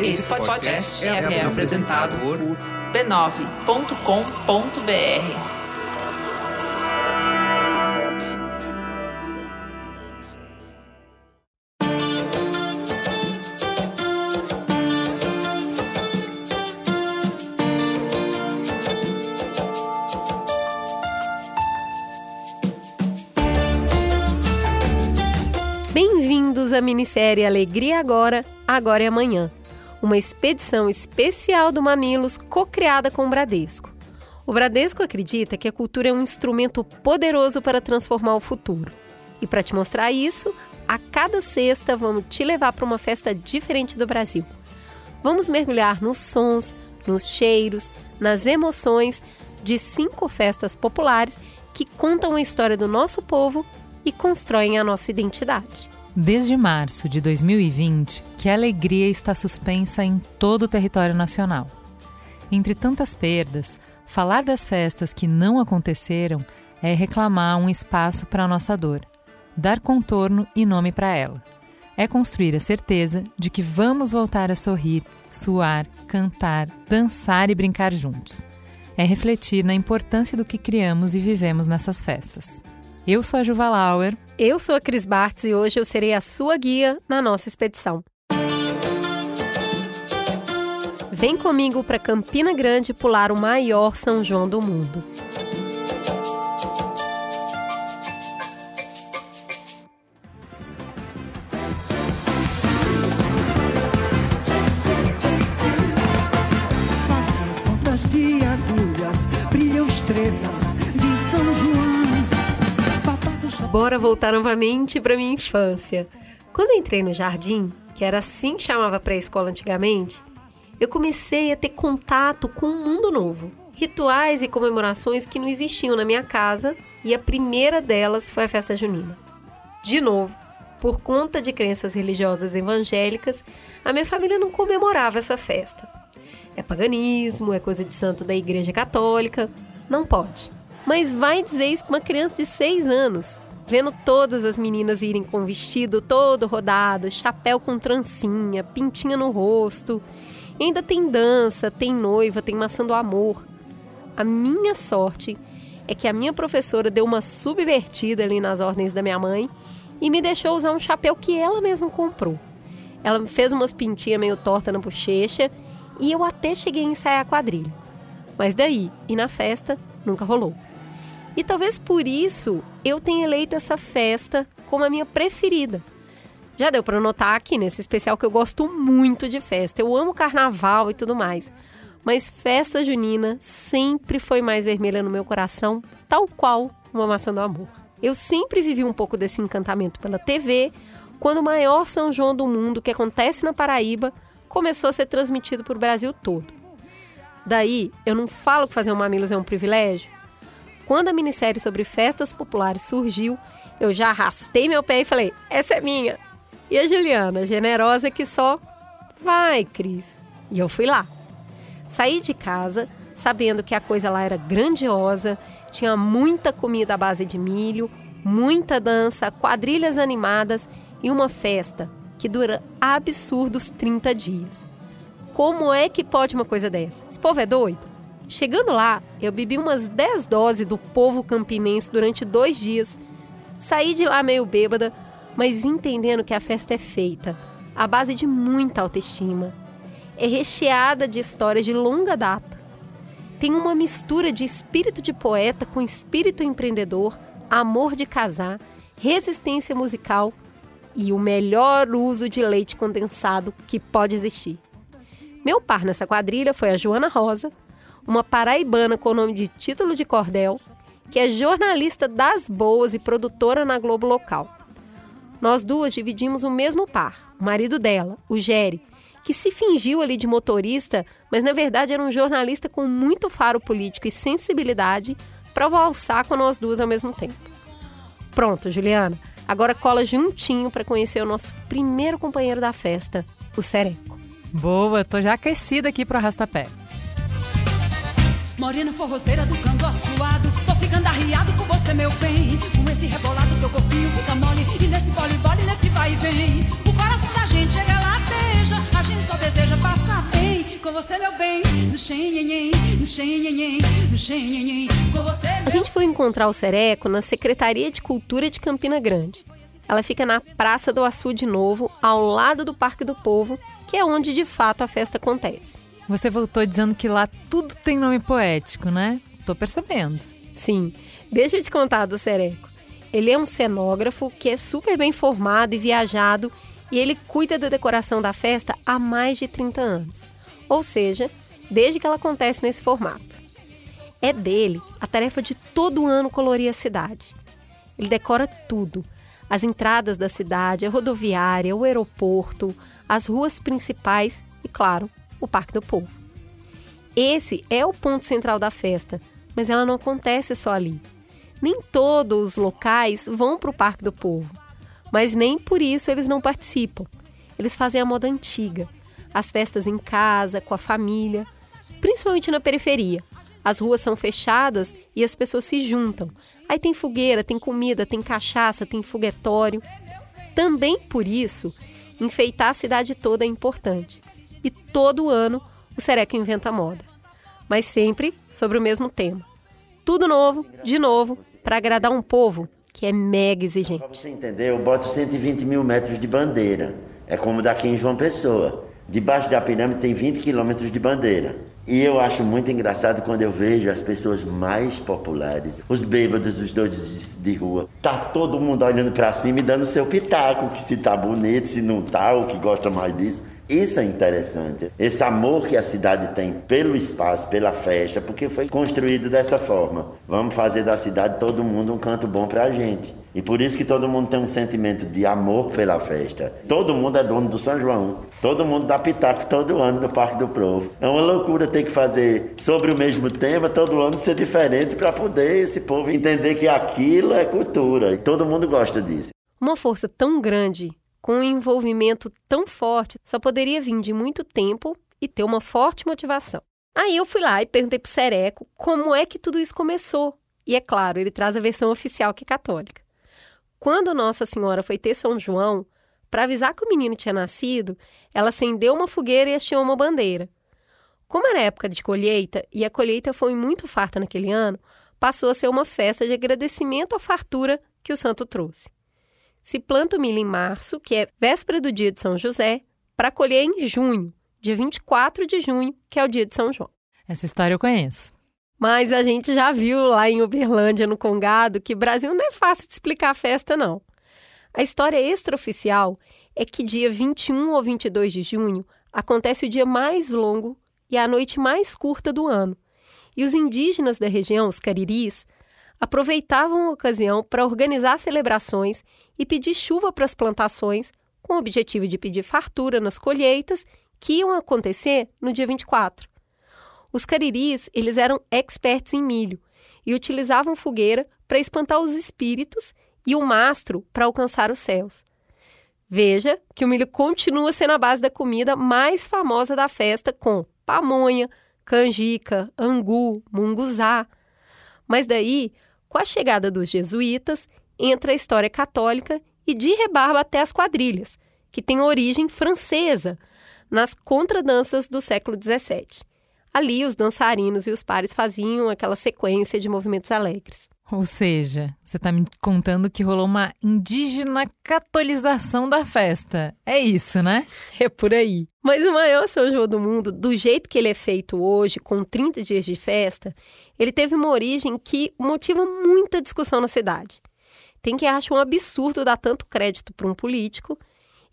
Esse podcast é, é apresentado por b9.com.br. Bem-vindos à minissérie Alegria Agora, Agora e Amanhã, uma expedição especial do Mamilos co-criada com o Bradesco. O Bradesco acredita que a cultura é um instrumento poderoso para transformar o futuro. E para te mostrar isso, a cada sexta vamos te levar para uma festa diferente do Brasil. Vamos mergulhar nos sons, nos cheiros, nas emoções de cinco festas populares que contam a história do nosso povo e constroem a nossa identidade. Desde março de 2020, que a alegria está suspensa em todo o território nacional. Entre tantas perdas, falar das festas que não aconteceram é reclamar um espaço para a nossa dor, dar contorno e nome para ela. É construir a certeza de que vamos voltar a sorrir, suar, cantar, dançar e brincar juntos. É refletir na importância do que criamos e vivemos nessas festas. Eu sou a Juva Lauer. Eu sou a Cris Bartz e hoje eu serei a sua guia na nossa expedição. Vem comigo para Campina Grande pular o maior São João do mundo. Bora voltar novamente para minha infância. Quando entrei no jardim, que era assim que chamava pré-escola antigamente, eu comecei a ter contato com um mundo novo. Rituais e comemorações que não existiam na minha casa, e a primeira delas foi a festa junina. De novo, por conta de crenças religiosas evangélicas, a minha família não comemorava essa festa. É paganismo, é coisa de santo da Igreja Católica, não pode. Mas vai dizer isso para uma criança de 6 anos, vendo todas as meninas irem com vestido todo rodado, chapéu com trancinha, pintinha no rosto. E ainda tem dança, tem noiva, tem maçã do amor. A minha sorte é que a minha professora deu uma subvertida ali nas ordens da minha mãe e me deixou usar um chapéu que ela mesma comprou. Ela me fez umas pintinhas meio torta na bochecha e eu até cheguei a ensaiar a quadrilha. Mas daí, e na festa, nunca rolou. E talvez por isso eu tenha eleito essa festa como a minha preferida. Já deu para notar aqui nesse especial que eu gosto muito de festa. Eu amo carnaval e tudo mais. Mas festa junina sempre foi mais vermelha no meu coração, tal qual uma maçã do amor. Eu sempre vivi um pouco desse encantamento pela TV, quando o maior São João do mundo, que acontece na Paraíba, começou a ser transmitido para o Brasil todo. Daí, eu não falo que fazer um Mamilos é um privilégio, quando a minissérie sobre festas populares surgiu, eu já arrastei meu pé e falei: essa é minha. E a Juliana, generosa que só, vai, Cris. E eu fui lá. Saí de casa sabendo que a coisa lá era grandiosa, tinha muita comida à base de milho, muita dança, quadrilhas animadas e uma festa que dura absurdos 30 dias. Como é que pode uma coisa dessa? Esse povo é doido? Chegando lá, eu bebi umas 10 doses do povo campinense durante dois dias. Saí de lá meio bêbada, mas entendendo que a festa é feita à base de muita autoestima. É recheada de histórias de longa data. Tem uma mistura de espírito de poeta com espírito empreendedor, amor de casar, resistência musical e o melhor uso de leite condensado que pode existir. Meu par nessa quadrilha foi a Joana Rosa, uma paraibana com o nome de Título de Cordel, que é jornalista das boas e produtora na Globo local. Nós duas dividimos o mesmo par, o marido dela, o Jerry, que se fingiu ali de motorista, mas na verdade era um jornalista com muito faro político e sensibilidade para valsar com nós duas ao mesmo tempo. Pronto, Juliana, agora cola juntinho para conhecer o nosso primeiro companheiro da festa, o Sereco. Boa, tô já aquecida aqui pro arrastapé. Morena forrozeira do canto assuado, Tô ficando arriado com você, meu bem. Com esse rebolado teu corpinho fica mole. E nesse vole-vole, nesse vai e vem. O coração da gente chega lá, A gente só deseja passar bem. Com você, meu bem. No xenhenhen, no xenhenhen, no xenhenhen Com você, meu... A gente foi encontrar o Sereco na Secretaria de Cultura de Campina Grande. Ela fica na Praça do Açu de Novo, ao lado do Parque do Povo, que é onde de fato a festa acontece. Você voltou dizendo que lá tudo tem nome poético, né? Tô percebendo. Sim, deixa eu te contar do Sereco. Ele é um cenógrafo que é super bem formado e viajado e ele cuida da decoração da festa há mais de 30 anos. Ou seja, desde que ela acontece nesse formato. É dele a tarefa de todo ano colorir a cidade. Ele decora tudo: as entradas da cidade, a rodoviária, o aeroporto, as ruas principais e, claro, o Parque do Povo. Esse é o ponto central da festa, mas ela não acontece só ali. Nem todos os locais vão para o Parque do Povo, mas nem por isso eles não participam. Eles fazem a moda antiga, as festas em casa, com a família, principalmente na periferia. As ruas são fechadas e as pessoas se juntam. Aí tem fogueira, tem comida, tem cachaça, tem foguetório. Também por isso, enfeitar a cidade toda é importante. E todo ano o Sereca inventa moda. Mas sempre sobre o mesmo tema. Tudo novo, de novo, para agradar um povo que é mega exigente. você entender, eu boto 120 mil metros de bandeira. É como daqui em João Pessoa. Debaixo da pirâmide tem 20 quilômetros de bandeira. E eu acho muito engraçado quando eu vejo as pessoas mais populares, os bêbados, os doidos de, de rua. Tá todo mundo olhando pra cima e dando seu pitaco, que se tá bonito, se não tá, ou que gosta mais disso. Isso é interessante. Esse amor que a cidade tem pelo espaço, pela festa, porque foi construído dessa forma. Vamos fazer da cidade todo mundo um canto bom pra gente. E por isso que todo mundo tem um sentimento de amor pela festa. Todo mundo é dono do São João. Todo mundo dá pitaco todo ano no Parque do Provo. É uma loucura ter que fazer sobre o mesmo tema, todo ano ser diferente para poder esse povo entender que aquilo é cultura. E todo mundo gosta disso. Uma força tão grande, com um envolvimento tão forte, só poderia vir de muito tempo e ter uma forte motivação. Aí eu fui lá e perguntei pro Sereco como é que tudo isso começou. E é claro, ele traz a versão oficial que é católica. Quando Nossa Senhora foi ter São João, para avisar que o menino tinha nascido, ela acendeu uma fogueira e hasteou uma bandeira. Como era época de colheita e a colheita foi muito farta naquele ano, passou a ser uma festa de agradecimento à fartura que o santo trouxe. Se planta o milho em março, que é véspera do dia de São José, para colher em junho, dia 24 de junho, que é o dia de São João. Essa história eu conheço. Mas a gente já viu lá em Uberlândia, no Congado, que Brasil não é fácil de explicar a festa, não. A história extraoficial é que dia 21 ou 22 de junho acontece o dia mais longo e a noite mais curta do ano. E os indígenas da região, os cariris, aproveitavam a ocasião para organizar celebrações e pedir chuva para as plantações, com o objetivo de pedir fartura nas colheitas que iam acontecer no dia 24. Os cariris, eles eram experts em milho e utilizavam fogueira para espantar os espíritos e o mastro para alcançar os céus. Veja que o milho continua sendo a base da comida mais famosa da festa com pamonha, canjica, angu, munguzá. Mas daí, com a chegada dos jesuítas, entra a história católica e de rebarba até as quadrilhas, que têm origem francesa, nas contradanças do século XVII. Ali, os dançarinos e os pares faziam aquela sequência de movimentos alegres. Ou seja, você tá me contando que rolou uma indígena catolização da festa. É isso, né? É por aí. Mas o maior São João do mundo, do jeito que ele é feito hoje, com 30 dias de festa, ele teve uma origem que motiva muita discussão na cidade. Tem quem acha um absurdo dar tanto crédito para um político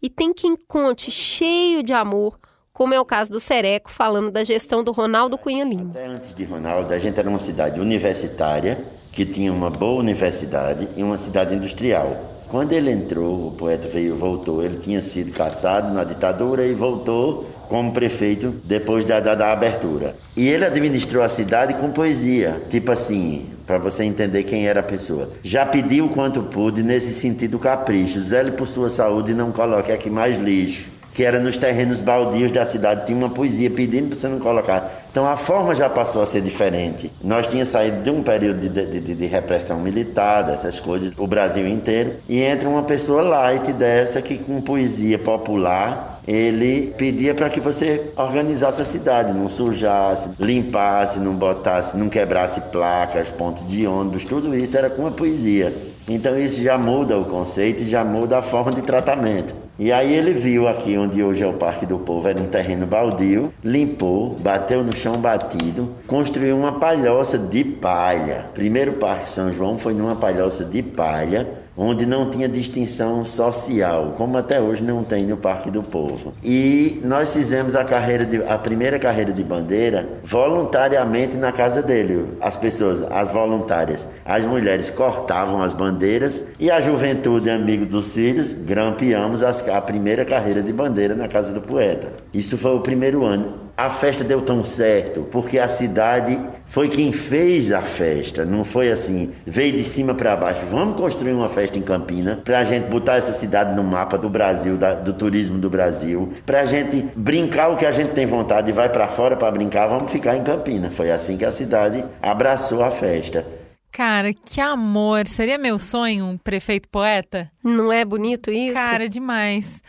e tem quem conte cheio de amor, como é o caso do Sereco falando da gestão do Ronaldo Cunha Lima. Até antes de Ronaldo, a gente era uma cidade universitária, que tinha uma boa universidade e uma cidade industrial. Quando ele entrou, o poeta veio voltou, ele tinha sido caçado na ditadura e voltou como prefeito depois da, da, da abertura. E ele administrou a cidade com poesia, tipo assim, para você entender quem era a pessoa. Já pediu quanto pude nesse sentido capricho, zele por sua saúde e não coloque aqui mais lixo. Que era nos terrenos baldios da cidade, tinha uma poesia pedindo para você não colocar. Então a forma já passou a ser diferente. Nós tínhamos saído de um período de, de, de, repressão militar, dessas coisas, o Brasil inteiro, e entra uma pessoa light dessa que com poesia popular ele pedia para que você organizasse a cidade, não sujasse, limpasse, não botasse, não quebrasse placas, pontos de ônibus, tudo isso era com a poesia. Então isso já muda o conceito já muda a forma de tratamento. E aí ele viu aqui onde hoje é o Parque do Povo, era um terreno baldio, limpou, bateu no chão batido, construiu uma palhoça de palha. Primeiro Parque São João foi numa palhoça de palha, onde não tinha distinção social, como até hoje não tem no Parque do Povo. E nós fizemos a carreira de, a primeira carreira de bandeira voluntariamente na casa dele. As pessoas, as voluntárias, as mulheres cortavam as bandeiras e a juventude, amigo dos filhos, grampeamos as, a primeira carreira de bandeira na casa do poeta. Isso foi o primeiro ano a festa deu tão certo porque a cidade foi quem fez a festa, não foi assim, veio de cima para baixo. Vamos construir uma festa em Campina para a gente botar essa cidade no mapa do Brasil, da, do turismo do Brasil, para a gente brincar o que a gente tem vontade e vai para fora para brincar, vamos ficar em Campina. Foi assim que a cidade abraçou a festa. Cara, que amor! Seria meu sonho um prefeito poeta? Não é bonito isso? Cara, demais.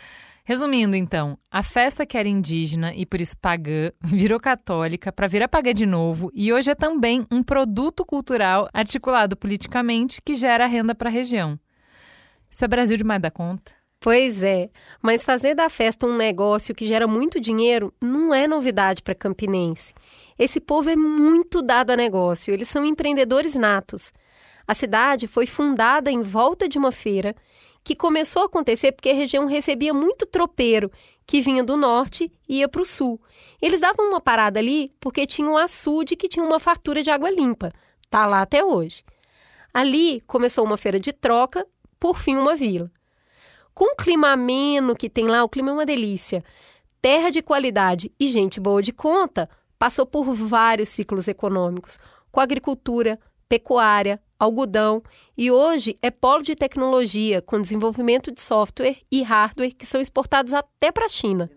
Resumindo, então, a festa que era indígena e por isso pagã virou católica para virar pagã de novo e hoje é também um produto cultural articulado politicamente que gera renda para a região. Isso é Brasil demais da conta. Pois é, mas fazer da festa um negócio que gera muito dinheiro não é novidade para campinense. Esse povo é muito dado a negócio, eles são empreendedores natos. A cidade foi fundada em volta de uma feira que começou a acontecer porque a região recebia muito tropeiro que vinha do norte e ia para o sul. Eles davam uma parada ali porque tinha um açude que tinha uma fartura de água limpa. Tá lá até hoje. Ali começou uma feira de troca, por fim uma vila. Com o clima ameno que tem lá, o clima é uma delícia. Terra de qualidade e gente boa de conta, passou por vários ciclos econômicos, com agricultura, pecuária, algodão e hoje é polo de tecnologia com desenvolvimento de software e hardware que são exportados até para a China.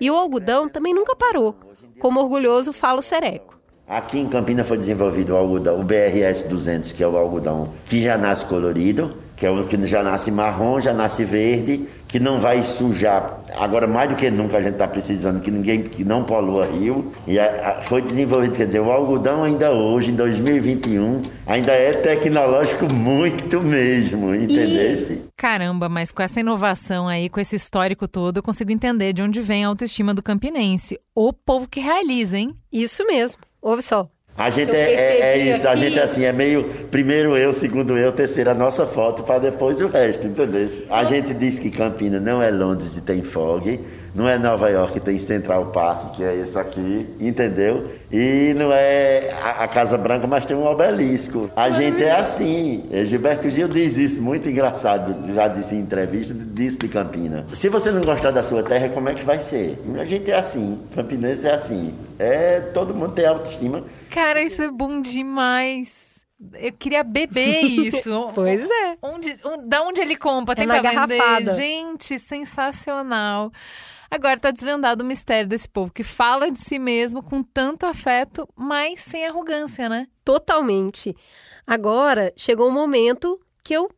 E o algodão também nunca parou, como orgulhoso fala o Sereco. Aqui em Campina foi desenvolvido o algodão, o BRS 200, que é o algodão que já nasce colorido, que é o que já nasce marrom, já nasce verde, que não vai sujar. Agora, mais do que nunca, a gente está precisando que ninguém que não polua rio. E a, a, foi desenvolvido, quer dizer, o algodão ainda hoje, em 2021, ainda é tecnológico muito mesmo, entendesse? Caramba, mas com essa inovação aí, com esse histórico todo, eu consigo entender de onde vem a autoestima do campinense. O povo que realiza, hein? Isso mesmo. Ouve só. A gente é, é, é, isso, a gente assim, é meio primeiro eu, segundo eu, terceiro a nossa foto, para depois o resto, entendeu? A gente diz que Campina não é Londres e tem fog, não é Nova York e tem Central Park, que é esse aqui, entendeu? E não é a, a Casa Branca, mas tem um obelisco. A gente é assim. É, Gilberto Gil diz isso, muito engraçado, já disse em entrevista, disse de Campina. Se você não gostar da sua terra, como é que vai ser? A gente é assim, campinense é assim. É, todo mundo tem autoestima. Cara, isso é bom demais. Eu queria beber isso. pois é. Onde, onde, da onde ele compra? Tem é na garrafada. Vender? Gente, sensacional. Agora está desvendado o mistério desse povo que fala de si mesmo com tanto afeto, mas sem arrogância, né? Totalmente. Agora chegou o momento que eu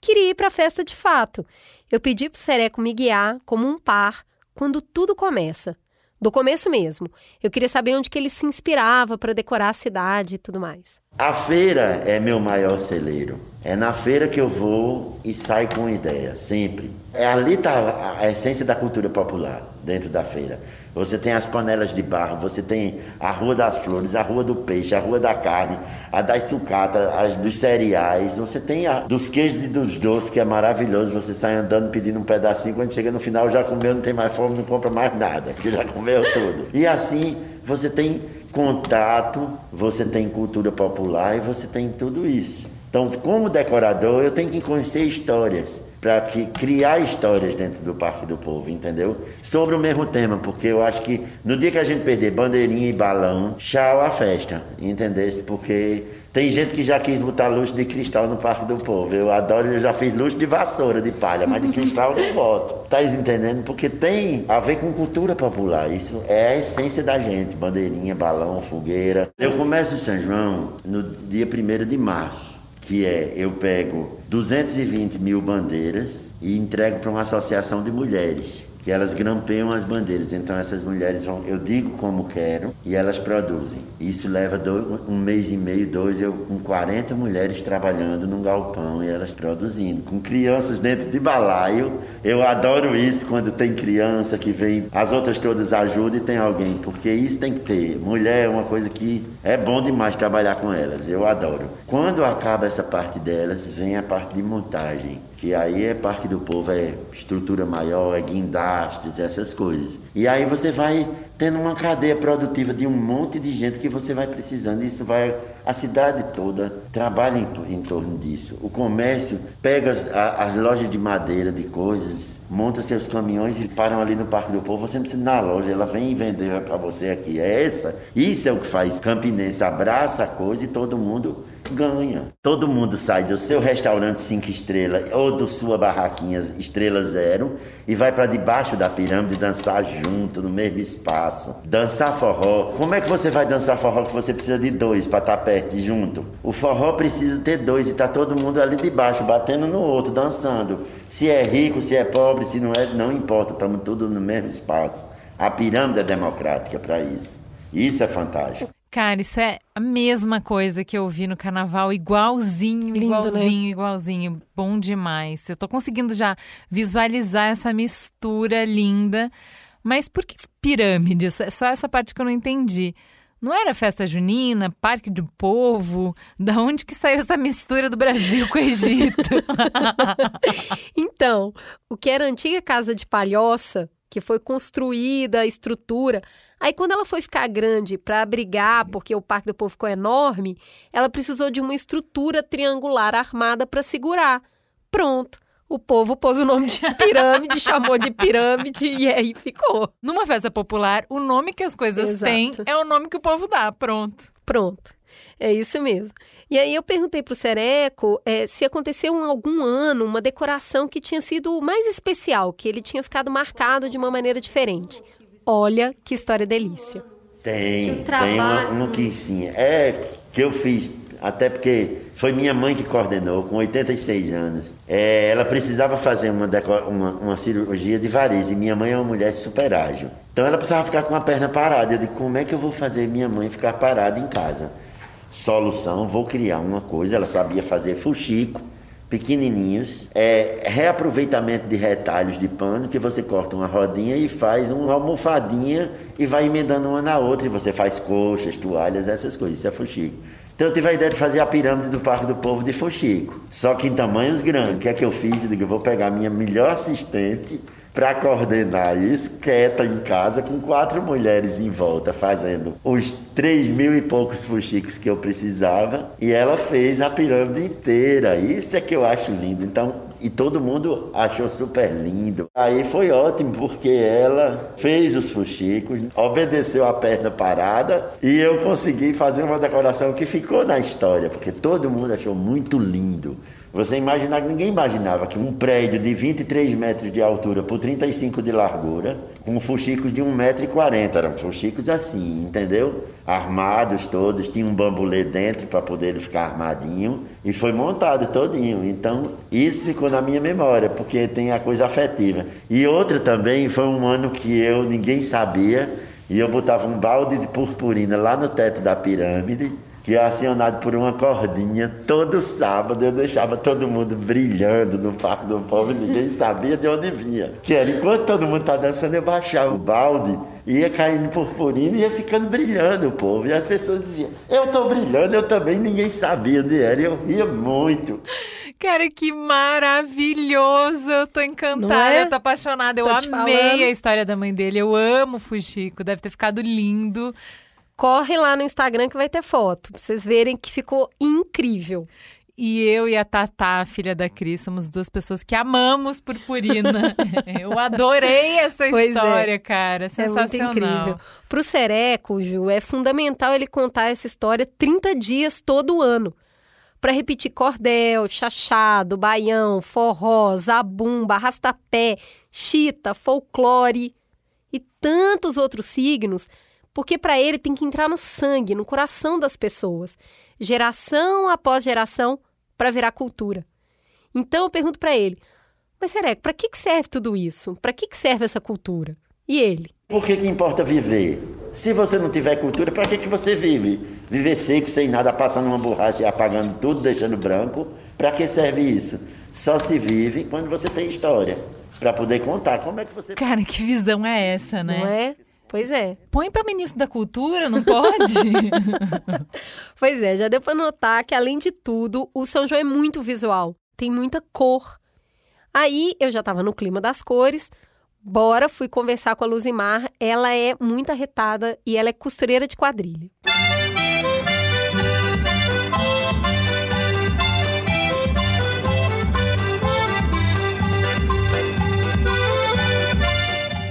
queria ir para a festa de fato. Eu pedi para Sereco me guiar como um par quando tudo começa do começo mesmo. Eu queria saber onde que ele se inspirava para decorar a cidade e tudo mais. A feira é meu maior celeiro. É na feira que eu vou e saio com ideia, sempre. É ali está a essência da cultura popular, dentro da feira. Você tem as panelas de barro, você tem a Rua das Flores, a Rua do Peixe, a Rua da Carne, a das sucatas, as dos cereais, você tem a dos queijos e dos doces, que é maravilhoso. Você sai andando pedindo um pedacinho, quando chega no final já comeu, não tem mais fome, não compra mais nada, porque já comeu tudo. E assim você tem contato, você tem cultura popular e você tem tudo isso. Então, como decorador, eu tenho que conhecer histórias. Para criar histórias dentro do Parque do Povo, entendeu? Sobre o mesmo tema, porque eu acho que no dia que a gente perder bandeirinha e balão, tchau a festa, entendesse? Porque tem gente que já quis botar luxo de cristal no Parque do Povo. Eu adoro, eu já fiz luxo de vassoura, de palha, mas de cristal eu não boto. Tá entendendo? Porque tem a ver com cultura popular. Isso é a essência da gente. Bandeirinha, balão, fogueira. Eu começo o São João no dia 1 de março que é eu pego 220 mil bandeiras e entrego para uma associação de mulheres que elas grampeiam as bandeiras. Então essas mulheres vão, eu digo como quero e elas produzem. Isso leva dois, um mês e meio, dois, eu com 40 mulheres trabalhando num galpão e elas produzindo, com crianças dentro de balaio. Eu adoro isso quando tem criança que vem, as outras todas ajudam e tem alguém, porque isso tem que ter. Mulher é uma coisa que é bom demais trabalhar com elas. Eu adoro. Quando acaba essa parte delas, vem a parte de montagem que aí é Parque do Povo, é estrutura maior, é guindastes, essas coisas. E aí você vai tendo uma cadeia produtiva de um monte de gente que você vai precisando. Isso vai. A cidade toda trabalha em, em torno disso. O comércio pega as, a, as, lojas de madeira, de coisas, monta seus caminhões e param ali no Parque do Povo. Você não precisa ir na loja, ela vem vender para você aqui. É essa. Isso é o que faz Campinense abraça a coisa e todo mundo ganha. Todo mundo sai do seu restaurante cinco estrelas ou do sua barraquinha estrela zero e vai para debaixo da pirâmide dançar junto no mesmo espaço. Dançar forró. Como é que você vai dançar forró que você precisa de dois para estar tá perto e junto? O forró precisa ter dois e tá todo mundo ali debaixo batendo no outro, dançando. Se é rico, se é pobre, se não é, não importa, estamos todos no mesmo espaço. A pirâmide é democrática para isso. Isso é fantástico. Cara, isso é a mesma coisa que eu vi no carnaval, igualzinho, Lindo, igualzinho, né? igualzinho. Bom demais. Eu tô conseguindo já visualizar essa mistura linda. Mas por que pirâmide? Só essa parte que eu não entendi. Não era festa junina, parque do povo? Da onde que saiu essa mistura do Brasil com o Egito? então, o que era a antiga casa de palhoça, que foi construída a estrutura Aí, quando ela foi ficar grande para abrigar, porque o Parque do Povo ficou enorme, ela precisou de uma estrutura triangular armada para segurar. Pronto. O povo pôs o nome de pirâmide, chamou de pirâmide e aí ficou. Numa festa popular, o nome que as coisas Exato. têm é o nome que o povo dá. Pronto. Pronto. É isso mesmo. E aí eu perguntei para o Sereco é, se aconteceu em algum ano uma decoração que tinha sido mais especial, que ele tinha ficado marcado de uma maneira diferente. Olha que história delícia. Tem, tem uma, uma que sim. É que eu fiz, até porque foi minha mãe que coordenou, com 86 anos. É, ela precisava fazer uma, uma, uma, cirurgia de variz e minha mãe é uma mulher super ágil. Então ela precisava ficar com a perna parada. Eu disse, como é que eu vou fazer minha mãe ficar parada em casa? Solução, vou criar uma coisa. Ela sabia fazer fuxico pequenininhos, é reaproveitamento de retalhos de pano que você corta uma rodinha e faz uma almofadinha e vai emendando uma na outra e você faz coxas, toalhas, essas coisas, isso é fuxico. Então eu tive a ideia de fazer a pirâmide do Parque do Povo de fuxico, só que em tamanhos grandes. O que é que eu fiz? Eu digo, eu vou pegar a minha melhor assistente para coordenar isso, quieta em casa, com quatro mulheres em volta, fazendo os três mil e poucos fuxicos que eu precisava, e ela fez a pirâmide inteira. Isso é que eu acho lindo. Então, e todo mundo achou super lindo. Aí foi ótimo, porque ela fez os fuxicos, obedeceu a perna parada, e eu consegui fazer uma decoração que ficou na história, porque todo mundo achou muito lindo. Você imaginar que ninguém imaginava que um prédio de 23 metros de altura por 35 de largura, com fuxicos de 1,40m, eram fuxicos assim, entendeu? Armados todos, tinha um bambulê dentro para poder ele ficar armadinho e foi montado todinho. Então, isso ficou na minha memória, porque tem a coisa afetiva. E outra também foi um ano que eu ninguém sabia e eu botava um balde de purpurina lá no teto da pirâmide que é acionado por uma cordinha. Todo sábado eu deixava todo mundo brilhando no Parque do Povo e ninguém sabia de onde vinha. Que era enquanto todo mundo tá dançando, eu baixava o balde, ia caindo purpurina e ia ficando brilhando o povo. E as pessoas diziam, eu tô brilhando, eu também, ninguém sabia onde era. E eu ria muito. Cara, que maravilhoso! Eu tô encantada, é? eu tô apaixonada. Eu tô amei a história da mãe dele. Eu amo o Fuxico, deve ter ficado lindo corre lá no Instagram que vai ter foto, pra vocês verem que ficou incrível. E eu e a Tatá, filha da Cris, somos duas pessoas que amamos purpurina. eu adorei essa Pois é. história, cara. É muito Sensacional. incrível. Pro Sereco, Ju, é fundamental ele contar essa história 30 dias todo ano. Para repetir cordel, chachado, baião, forró, zabumba, arrastapé, chita, folclore e tantos outros signos, porque para ele tem que entrar no sangue, no coração das pessoas, geração após geração, para virar cultura. Então eu pergunto para ele: "Mas Sereco, para que que serve tudo isso? Para que que serve essa cultura?" E ele: Por que, que importa viver? Se você não tiver cultura, para que, que você vive? Viver seco, sem nada, passando uma borracha e apagando tudo, deixando branco. Para que serve isso? Só se vive quando você tem história. Para poder contar como é que você. Cara, que visão é essa, né? Não é? Pois é. Põe pra ministro da cultura, não pode? Pois é, já deu para notar que, além de tudo, o São João é muito visual. Tem muita cor. Aí eu já estava no clima das cores. Bora, fui conversar com a Luzimar. Ela é muito arretada e ela é costureira de quadrilha.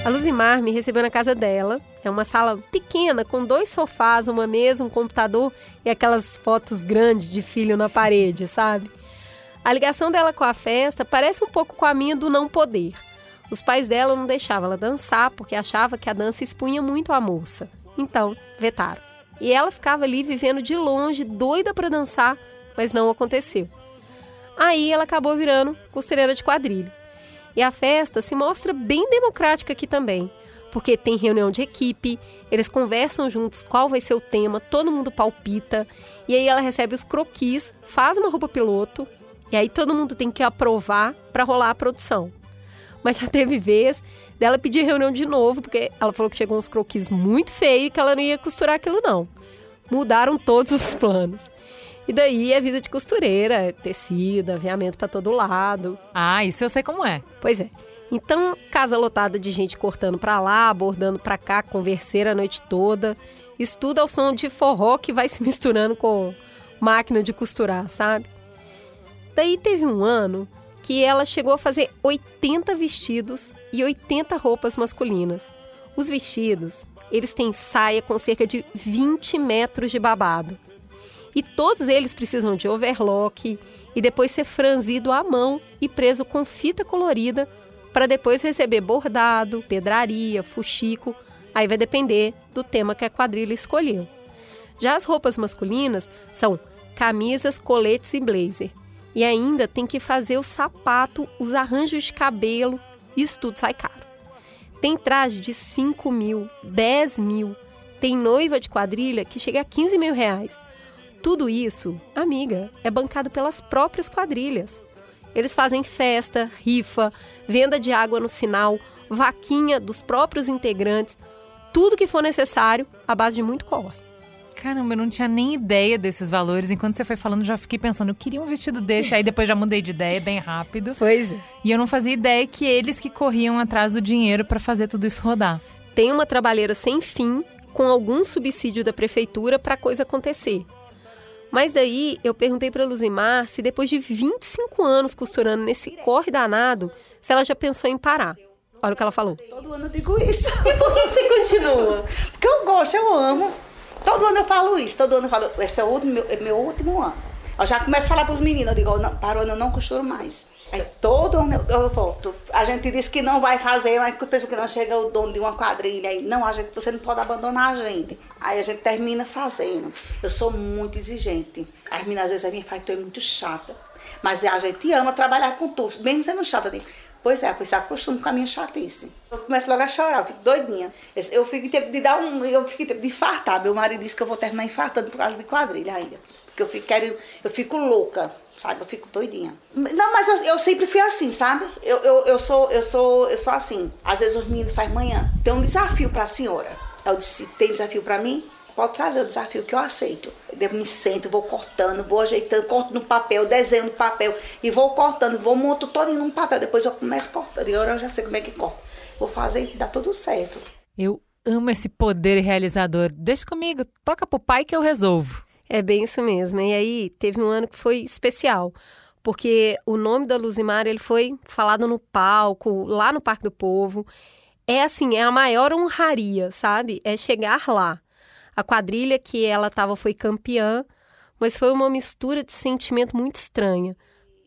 A Luzimar me recebeu na casa dela. É uma sala pequena, com dois sofás, uma mesa, um computador e aquelas fotos grandes de filho na parede, sabe? A ligação dela com a festa parece um pouco com a minha do não poder. Os pais dela não deixavam ela dançar porque achava que a dança expunha muito a moça. Então, vetaram. E ela ficava ali vivendo de longe, doida para dançar, mas não aconteceu. Aí ela acabou virando costureira de quadrilha. E a festa se mostra bem democrática aqui também, porque tem reunião de equipe, eles conversam juntos qual vai ser o tema, todo mundo palpita, e aí ela recebe os croquis, faz uma roupa piloto, e aí todo mundo tem que aprovar para rolar a produção. Mas já teve vez dela pedir reunião de novo, porque ela falou que chegou uns croquis muito feios e que ela não ia costurar aquilo não. Mudaram todos os planos. E daí é vida de costureira, é tecido, aviamento para todo lado. ah, isso eu sei como é. Pois é. Então, casa lotada de gente cortando pra lá, bordando pra cá, converseira a noite toda. Isso tudo ao som de forró que vai se misturando com máquina de costurar, sabe? Daí teve um ano que ela chegou a fazer 80 vestidos e 80 roupas masculinas. Os vestidos, eles têm saia com cerca de 20 metros de babado. E todos eles precisam de overlock e depois ser franzido à mão e preso com fita colorida para depois receber bordado, pedraria, fuxico. Aí vai depender do tema que a quadrilha escolheu. Já as roupas masculinas são camisas, coletes e blazer. E ainda tem que fazer o sapato, os arranjos de cabelo, isso tudo sai caro. Tem traje de 5 mil, 10 mil. Tem noiva de quadrilha que chega a 15 mil reais. Tudo isso, amiga, é bancado pelas próprias quadrilhas. Eles fazem festa, rifa, venda de água no sinal, vaquinha dos próprios integrantes, tudo que for necessário, à base de muito corre. Caramba, eu não tinha nem ideia desses valores. Enquanto você foi falando, já fiquei pensando, eu queria um vestido desse. Aí depois já mudei de ideia bem rápido. Pois é. E eu não fazia ideia que eles que corriam atrás do dinheiro pra fazer tudo isso rodar. Tem uma trabalheira sem fim, com algum subsídio da prefeitura para a coisa acontecer. Mas daí eu perguntei para Luzimar se depois de 25 anos costurando nesse corre danado, se ela já pensou em parar. Olha o que ela falou. Todo ano eu digo isso. E por que você continua? Porque eu gosto, eu amo. Todo ano eu falo isso, todo ano eu falo, esse é o meu, é meu último ano. Eu já começo a falar pros meninos, eu digo, "Ó, não, para o ano eu não costuro mais. Aí todo ano eu, volto. A gente diz que não vai fazer, mas pensa que não chega o dono de uma quadrilha. Aí, não, a gente, você não pode abandonar a gente. Aí a gente termina fazendo. Eu sou muito exigente. As meninas às vezes a minha que tu é muito chata. Mas a gente ama trabalhar com tu, mesmo sendo chata. Digo, Pois é, pois se acostumo com a minha chatice. Eu começo logo a chorar, eu fico doidinha. Eu, fico tempo de dar um. Eu fico tempo de infartar. Meu marido disse que eu vou terminar infartando por causa de quadrilha ainda. Porque eu fico, quero, eu fico louca, sabe? Eu fico doidinha. Não, mas eu, eu sempre fui assim, sabe? Eu, eu, eu, sou, eu, sou, eu sou assim. Às vezes os meninos fazem manhã. Tem um desafio pra senhora. Eu disse, tem desafio pra mim? Pode trazer o desafio que eu aceito. Eu me sento, vou cortando, vou ajeitando, corto no papel, desenho no papel e vou cortando, vou monto todo num papel. Depois eu começo cortando. E agora eu já sei como é que corta. Vou fazer e dá tudo certo. Eu amo esse poder realizador. Deixa comigo, toca pro pai que eu resolvo. É bem isso mesmo. E aí teve um ano que foi especial, porque o nome da Luzimar ele foi falado no palco, lá no Parque do Povo. É assim, é a maior honraria, sabe? É chegar lá. A quadrilha que ela estava foi campeã, mas foi uma mistura de sentimento muito estranha.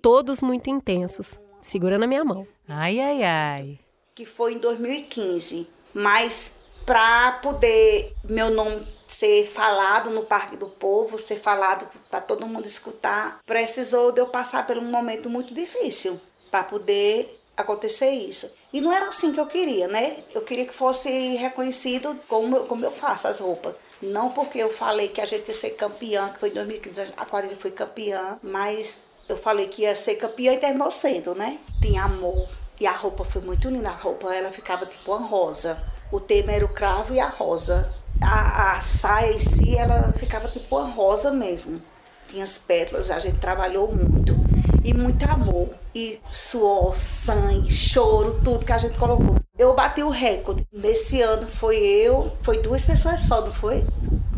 Todos muito intensos. Segura na minha mão. Ai, ai, ai. Que foi em 2015. Mas para poder meu nome ser falado no Parque do Povo, ser falado para todo mundo escutar, precisou de eu passar por um momento muito difícil para poder acontecer isso. E não era assim que eu queria, né? Eu queria que fosse reconhecido como, como eu faço as roupas. Não porque eu falei que a gente ia ser campeã, que foi em 2015 a quadrilha foi campeã, mas eu falei que ia ser campeã e terminou sendo, né? Tinha amor. E a roupa foi muito linda. A roupa ela ficava tipo uma rosa. O tema era o cravo e a rosa. A, a saia em si, ela ficava tipo uma rosa mesmo. Tinha as pétalas, a gente trabalhou muito. E muito amor. E suor, sangue, choro, tudo que a gente colocou. Eu bati o recorde. Nesse ano foi eu, foi duas pessoas só, não foi?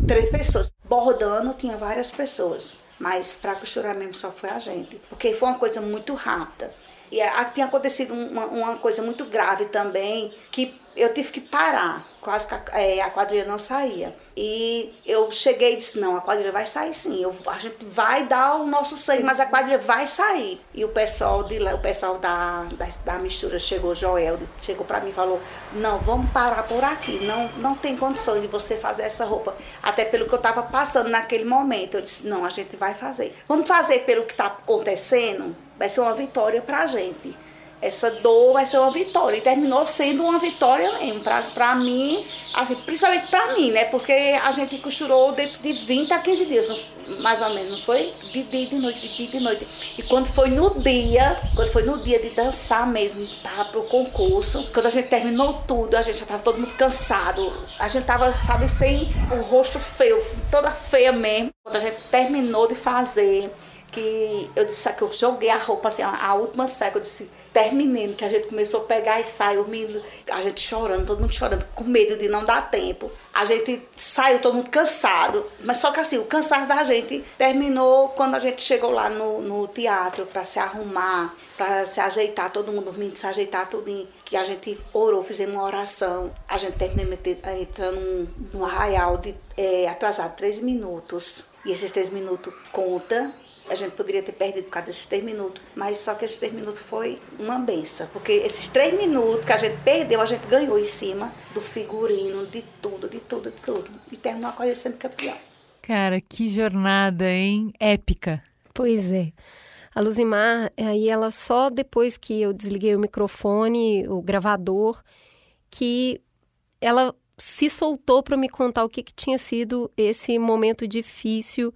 Três pessoas. Bordando tinha várias pessoas. Mas para costurar mesmo só foi a gente. Porque foi uma coisa muito rápida. E tinha acontecido uma, uma coisa muito grave também, que eu tive que parar, quase que a, é, a, quadrilha não saía. E eu cheguei e disse, não, a quadrilha vai sair sim, eu, a gente vai dar o nosso sangue, mas a quadrilha vai sair. E o pessoal de o pessoal da, da, da mistura chegou, Joel, chegou para mim e falou, não, vamos parar por aqui, não, não tem condição de você fazer essa roupa. Até pelo que eu estava passando naquele momento, eu disse, não, a gente vai fazer. Vamos fazer pelo que está acontecendo, vai ser uma vitória para a gente essa dor vai ser uma vitória. E terminou sendo uma vitória mesmo. Pra, pra mim, assim, principalmente pra mim, né? Porque a gente costurou dentro de 20 a 15 dias, mais ou menos, não foi? De dia, de noite, de dia, de noite. E quando foi no dia, quando foi no dia de dançar mesmo, tava pro concurso, quando a gente terminou tudo, a gente já tava todo mundo cansado. A gente tava, sabe, sem o rosto feio, toda feia mesmo. Quando a gente terminou de fazer, que eu disse que eu joguei a roupa assim, a, última saia, eu disse terminando, que a gente começou a pegar e menino, a gente chorando, todo mundo chorando, com medo de não dar tempo. A gente saiu todo mundo cansado, mas só que assim, o cansaço da gente terminou quando a gente chegou lá no, no teatro para se arrumar, para se ajeitar, todo mundo dormindo, se ajeitar tudo, que a gente orou, fizemos uma oração. A gente terminou entrando num arraial de é, três minutos. E esses três minutos conta a gente poderia ter perdido por causa desses três minutos, mas só que esses três minutos foi uma benção, porque esses três minutos que a gente perdeu, a gente ganhou em cima do figurino, de tudo, de tudo, de tudo. E terminou a coisa sendo campeão. Cara, que jornada, hein? Épica. Pois é. A Luzimar, aí ela só depois que eu desliguei o microfone, o gravador, que ela se soltou para me contar o que, que tinha sido esse momento difícil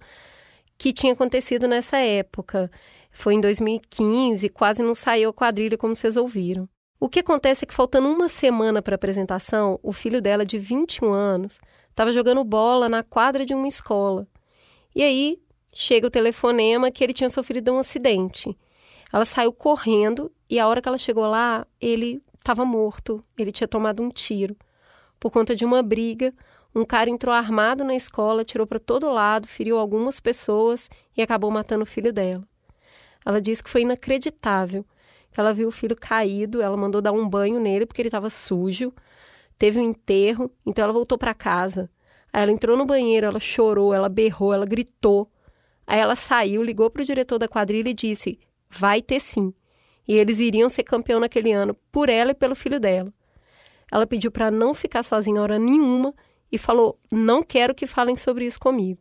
que tinha acontecido nessa época. Foi em 2015, quase não saiu a quadrilha como vocês ouviram. O que acontece é que, faltando uma semana para a apresentação, o filho dela, de 21 anos, estava jogando bola na quadra de uma escola. E aí chega o telefonema que ele tinha sofrido um acidente. Ela saiu correndo e, a hora que ela chegou lá, ele estava morto. Ele tinha tomado um tiro. Por conta de uma briga, um cara entrou armado na escola, tirou para todo lado, feriu algumas pessoas e acabou matando o filho dela. Ela disse que foi inacreditável. Que ela viu o filho caído, ela mandou dar um banho nele porque ele estava sujo. Teve um enterro, então ela voltou para casa. Aí ela entrou no banheiro, ela chorou, ela berrou, ela gritou. Aí ela saiu, ligou para o diretor da quadrilha e disse: vai ter sim. E eles iriam ser campeão naquele ano, por ela e pelo filho dela. Ela pediu para não ficar sozinha hora nenhuma e falou: Não quero que falem sobre isso comigo.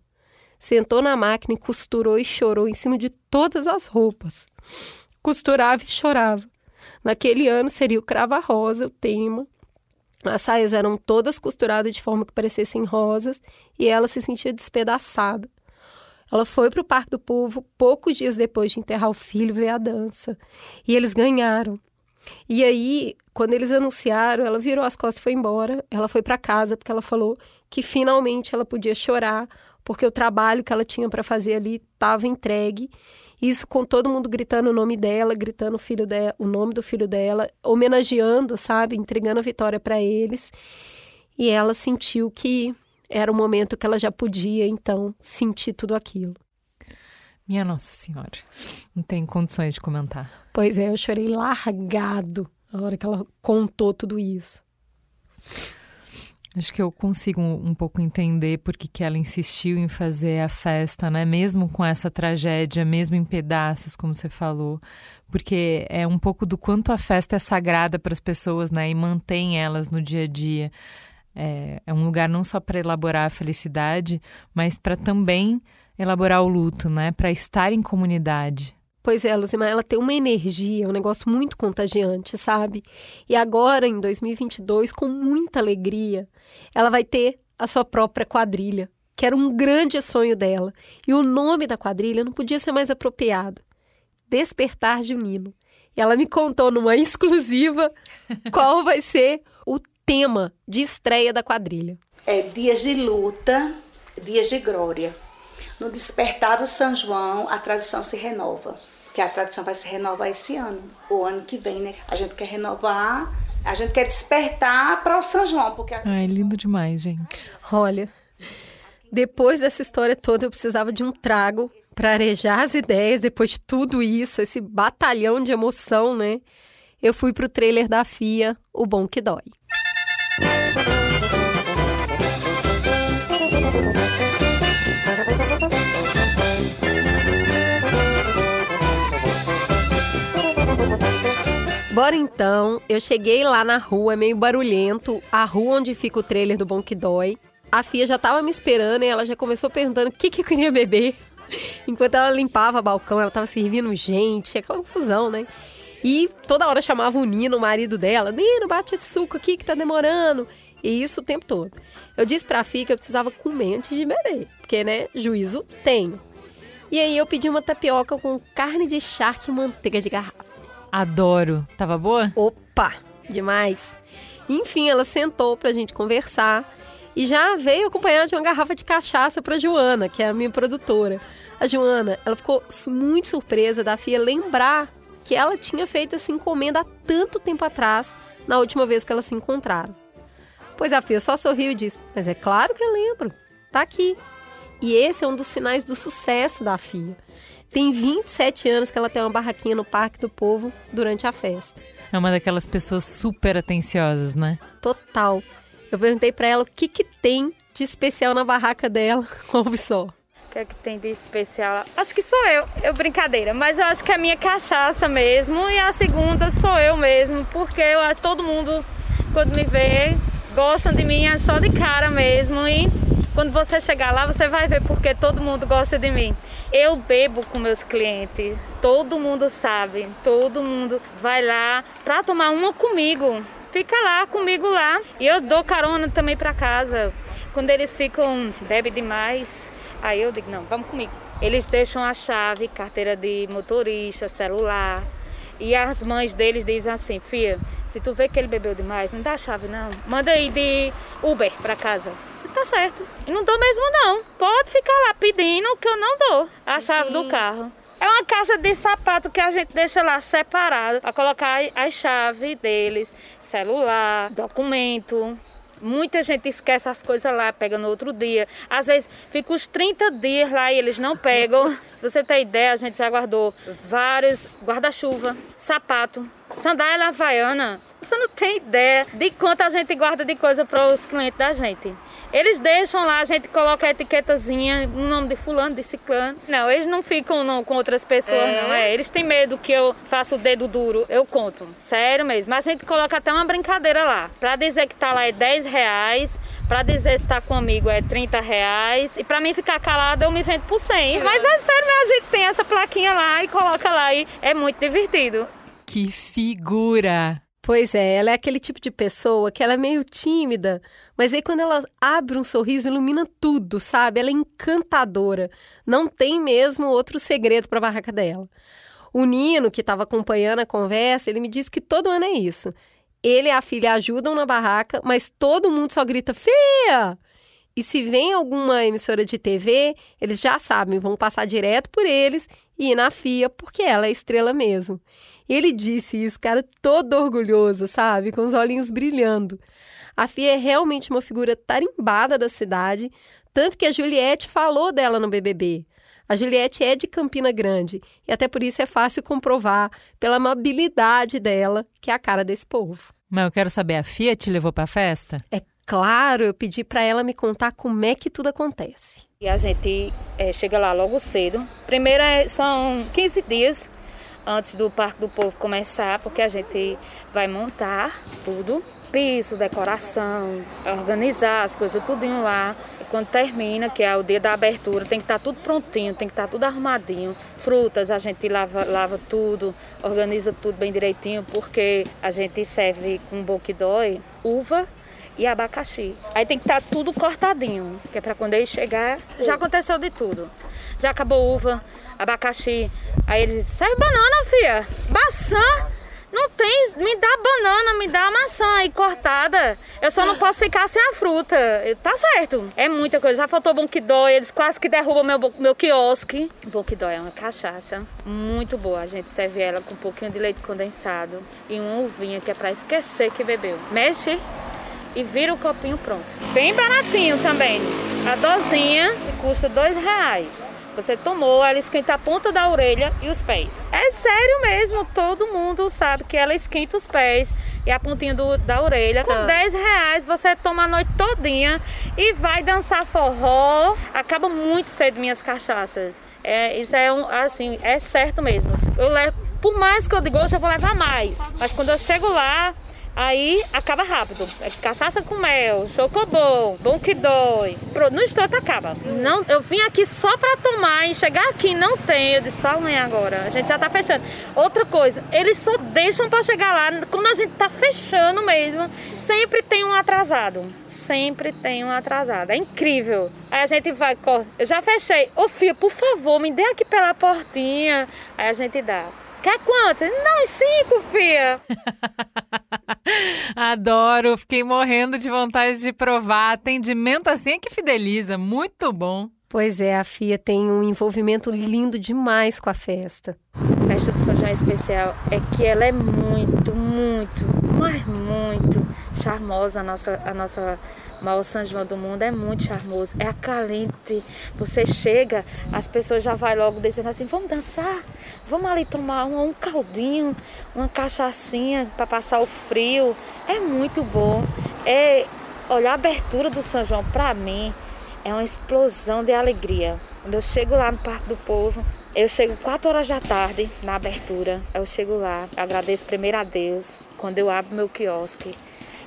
Sentou na máquina e costurou e chorou em cima de todas as roupas. Costurava e chorava. Naquele ano seria o crava-rosa o tema. As saias eram todas costuradas de forma que parecessem rosas e ela se sentia despedaçada. Ela foi para o Parque do Povo poucos dias depois de enterrar o filho ver a dança. E eles ganharam. E aí, quando eles anunciaram, ela virou as costas e foi embora. Ela foi para casa porque ela falou que finalmente ela podia chorar, porque o trabalho que ela tinha para fazer ali estava entregue. Isso com todo mundo gritando o nome dela, gritando o filho dela, o nome do filho dela, homenageando, sabe, entregando a vitória para eles. E ela sentiu que era o momento que ela já podia, então, sentir tudo aquilo. Minha Nossa Senhora, não tem condições de comentar. Pois é, eu chorei largado na hora que ela contou tudo isso. Acho que eu consigo um pouco entender porque que ela insistiu em fazer a festa, né? Mesmo com essa tragédia, mesmo em pedaços, como você falou, porque é um pouco do quanto a festa é sagrada para as pessoas, né? E mantém elas no dia a dia. É, é um lugar não só para elaborar a felicidade, mas para também elaborar o luto, né? Para estar em comunidade. Pois é, Luzimar, ela tem uma energia, um negócio muito contagiante, sabe? E agora, em 2022, com muita alegria, ela vai ter a sua própria quadrilha, que era um grande sonho dela. E o nome da quadrilha não podia ser mais apropriado. Despertar Junino. E ela me contou numa exclusiva qual vai ser o tema de estreia da quadrilha. É dias de luta, dias de glória. No despertar do São João, a tradição se renova que a tradição vai se renovar esse ano, o ano que vem, né? A gente quer renovar, a gente quer despertar para o São João, porque a... Ai, lindo demais, gente. Olha, depois dessa história toda eu precisava de um trago para arejar as ideias, depois de tudo isso, esse batalhão de emoção, né? Eu fui pro trailer da FIA, O Bom Que Dói. Bora então. Eu cheguei lá na rua, é meio barulhento, a rua onde fica o trailer do Bom Que Dói. A Fia já tava me esperando e ela já começou perguntando o que, que eu queria beber. Enquanto ela limpava o balcão, ela tava servindo gente, aquela confusão, né? E toda hora chamava o Nino, o marido dela. Nino, bate esse suco aqui que tá demorando. E isso o tempo todo. Eu disse pra Fia que eu precisava comer antes de beber. Porque, né, juízo tenho. E aí eu pedi uma tapioca com carne de charque e manteiga de garrafa. Adoro. Tava boa? Opa, demais. Enfim, ela sentou pra gente conversar e já veio acompanhada de uma garrafa de cachaça pra Joana, que é a minha produtora. A Joana, ela ficou muito surpresa da Fia lembrar que ela tinha feito essa encomenda há tanto tempo atrás, na última vez que elas se encontraram. Pois a Fia só sorriu e disse: Mas é claro que eu lembro, tá aqui. E esse é um dos sinais do sucesso da Fia. Tem 27 anos que ela tem uma barraquinha no Parque do Povo durante a festa. É uma daquelas pessoas super atenciosas, né? Total. Eu perguntei para ela o que, que tem de especial na barraca dela. Ouve só. O que é que tem de especial? Acho que sou eu. Eu brincadeira, mas eu acho que é a minha cachaça mesmo e a segunda sou eu mesmo, porque eu, todo mundo quando me vê gostam de mim é só de cara mesmo e quando você chegar lá, você vai ver porque todo mundo gosta de mim. Eu bebo com meus clientes, todo mundo sabe, todo mundo vai lá para tomar uma comigo. Fica lá comigo lá e eu dou carona também para casa. Quando eles ficam bebe demais, aí eu digo não, vamos comigo. Eles deixam a chave, carteira de motorista, celular. E as mães deles dizem assim, filha, se tu vê que ele bebeu demais, não dá chave não. Manda aí de Uber para casa tá certo. E não dou mesmo não. Pode ficar lá pedindo que eu não dou a chave Sim. do carro. É uma caixa de sapato que a gente deixa lá separado para colocar as chaves deles, celular, documento. Muita gente esquece as coisas lá, pega no outro dia. Às vezes fica os 30 dias lá e eles não pegam. Se você tem ideia, a gente já guardou vários guarda-chuva, sapato, sandália havaiana. Você não tem ideia de quanto a gente guarda de coisa para os clientes da gente. Eles deixam lá, a gente coloca a etiquetazinha, o nome de fulano, de ciclano. Não, eles não ficam não, com outras pessoas, é. não. É, eles têm medo que eu faça o dedo duro. Eu conto, sério mesmo. A gente coloca até uma brincadeira lá. Pra dizer que tá lá é 10 reais, pra dizer se tá comigo é 30 reais. E pra mim ficar calada, eu me vendo por 100. É. Mas é sério, a gente tem essa plaquinha lá e coloca lá e é muito divertido. Que figura! Pois é, ela é aquele tipo de pessoa que ela é meio tímida, mas aí quando ela abre um sorriso, ilumina tudo, sabe? Ela é encantadora. Não tem mesmo outro segredo para a barraca dela. O Nino, que estava acompanhando a conversa, ele me disse que todo ano é isso. Ele e a filha ajudam na barraca, mas todo mundo só grita feia. E se vem alguma emissora de TV, eles já sabem, vão passar direto por eles e ir na FIA, porque ela é estrela mesmo. E ele disse isso, cara, todo orgulhoso, sabe? Com os olhinhos brilhando. A Fia é realmente uma figura tarimbada da cidade, tanto que a Juliette falou dela no BBB. A Juliette é de Campina Grande e até por isso é fácil comprovar pela amabilidade dela, que é a cara desse povo. Mas eu quero saber, a Fia te levou pra festa? É claro, eu pedi para ela me contar como é que tudo acontece. E a gente é, chega lá logo cedo. Primeiro é, são 15 dias antes do Parque do Povo começar, porque a gente vai montar tudo, piso, decoração, organizar as coisas tudinho lá. E quando termina, que é o dia da abertura, tem que estar tá tudo prontinho, tem que estar tá tudo arrumadinho. Frutas, a gente lava, lava tudo, organiza tudo bem direitinho, porque a gente serve com boquidói, uva e abacaxi. Aí tem que estar tá tudo cortadinho, que é para quando ele chegar, já aconteceu de tudo. Já acabou uva, abacaxi. Aí eles dizem, serve banana, filha. Maçã. Não tem, me dá banana, me dá maçã aí cortada. Eu só não posso ficar sem a fruta. Tá certo. É muita coisa. Já faltou bonquidói, eles quase que derrubam meu, meu quiosque. Bonquidói é uma cachaça muito boa. A gente serve ela com um pouquinho de leite condensado e uma uvinha que é para esquecer que bebeu. Mexe e vira o copinho pronto. Bem baratinho também. A dozinha custa dois reais. Você tomou, ela esquenta a ponta da orelha e os pés. É sério mesmo, todo mundo sabe que ela esquenta os pés e a pontinha do, da orelha. Com 10 reais você toma a noite todinha e vai dançar forró. Acaba muito cedo minhas cachaças. É, isso é um, assim, é certo mesmo. Eu levo, por mais que eu diga, eu vou levar mais. Mas quando eu chego lá, Aí acaba rápido. É cachaça com mel, chocobom, bom que dói. No instante acaba. Não, eu vim aqui só para tomar e chegar aqui não tem. Eu disse só amanhã agora. A gente já tá fechando. Outra coisa, eles só deixam para chegar lá quando a gente tá fechando mesmo. Sempre tem um atrasado. Sempre tem um atrasado. É incrível. Aí a gente vai, eu já fechei. Ô filha, por favor, me dê aqui pela portinha. Aí a gente dá. Quer quantos? Não, cinco, filha. Adoro, fiquei morrendo de vontade de provar. Atendimento assim é que fideliza, muito bom. Pois é, a FIA tem um envolvimento lindo demais com a festa. A festa do São João especial é que ela é muito, muito, mas muito charmosa a nossa, a nossa maior São João do mundo é muito charmoso, é acalente. Você chega, as pessoas já vai logo dizendo assim: vamos dançar, vamos ali tomar um, um caldinho, uma cachaçinha para passar o frio. É muito bom. É, olha, a abertura do São João, para mim, é uma explosão de alegria. Quando eu chego lá no Parque do Povo, eu chego 4 horas da tarde na abertura. Eu chego lá, agradeço primeiro a Deus. Quando eu abro meu quiosque,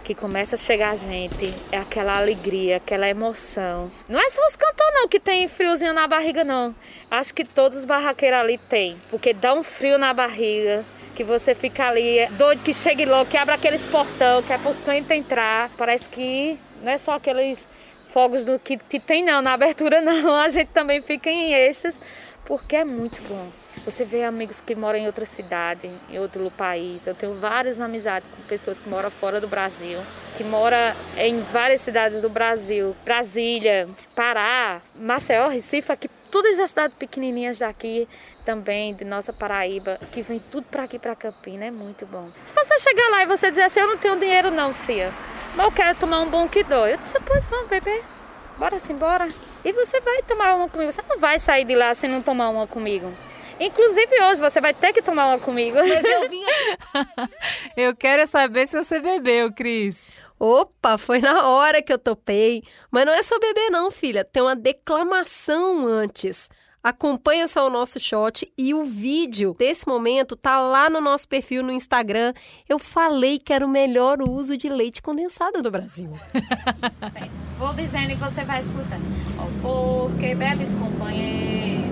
que começa a chegar a gente, é aquela alegria, aquela emoção. Não é só os cantores não que tem friozinho na barriga não. Acho que todos os barraqueiros ali tem, porque dá um frio na barriga que você fica ali doido que chegue logo, que abra aqueles portão, que é para os clientes entrar. Parece que não é só aqueles fogos do que, que tem não na abertura não, a gente também fica em êxtase, porque é muito bom. Você vê amigos que moram em outra cidade, em outro país. Eu tenho várias amizades com pessoas que moram fora do Brasil, que moram em várias cidades do Brasil, Brasília, Pará, Maceió, Recife, aqui, todas as cidades pequenininhas daqui também, de nossa Paraíba, que vem tudo para aqui, para Campina, é muito bom. Se você chegar lá e você dizer assim, eu não tenho dinheiro não, filha, mas eu quero tomar um bom que dói. Eu disse, pois vamos beber, bora sim, bora. E você vai tomar uma comigo, você não vai sair de lá sem não tomar uma comigo. Inclusive hoje você vai ter que tomar uma comigo. Mas eu vim Eu quero saber se você bebeu, Cris. Opa, foi na hora que eu topei. Mas não é só beber não, filha. Tem uma declamação antes. Acompanha só o nosso shot e o vídeo desse momento tá lá no nosso perfil no Instagram. Eu falei que era o melhor uso de leite condensado do Brasil. Vou dizendo e você vai escutando. Oh, porque bebes, companheiro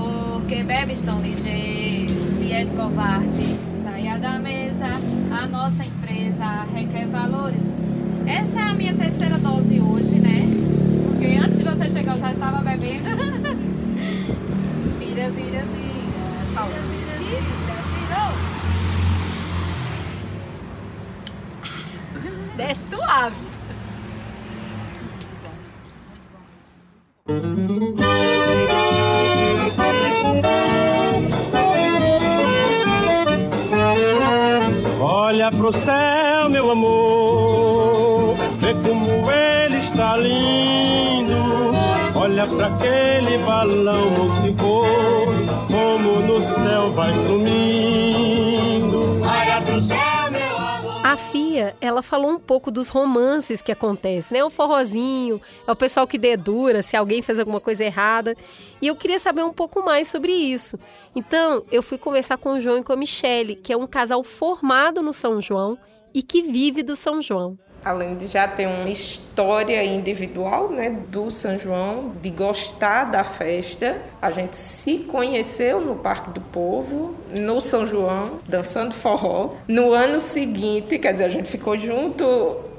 porque bebes tão ligeiro. Se és covarde, saia da mesa. A nossa empresa requer valores. Essa é a minha terceira dose hoje, né? Porque antes de você chegar eu já estava bebendo. vira, vira, vira. Salve. Vira, vira, Desce suave. Muito bom. Olha pro céu meu amor, vê como ele está lindo. Olha para aquele balão multicor, como no céu vai sumindo. Olha pro céu. A Fia, ela falou um pouco dos romances que acontecem, né? O forrozinho, é o pessoal que dedura se alguém fez alguma coisa errada. E eu queria saber um pouco mais sobre isso. Então, eu fui conversar com o João e com a Michele, que é um casal formado no São João e que vive do São João além de já ter uma história individual, né, do São João, de gostar da festa, a gente se conheceu no Parque do Povo, no São João, dançando forró. No ano seguinte, quer dizer, a gente ficou junto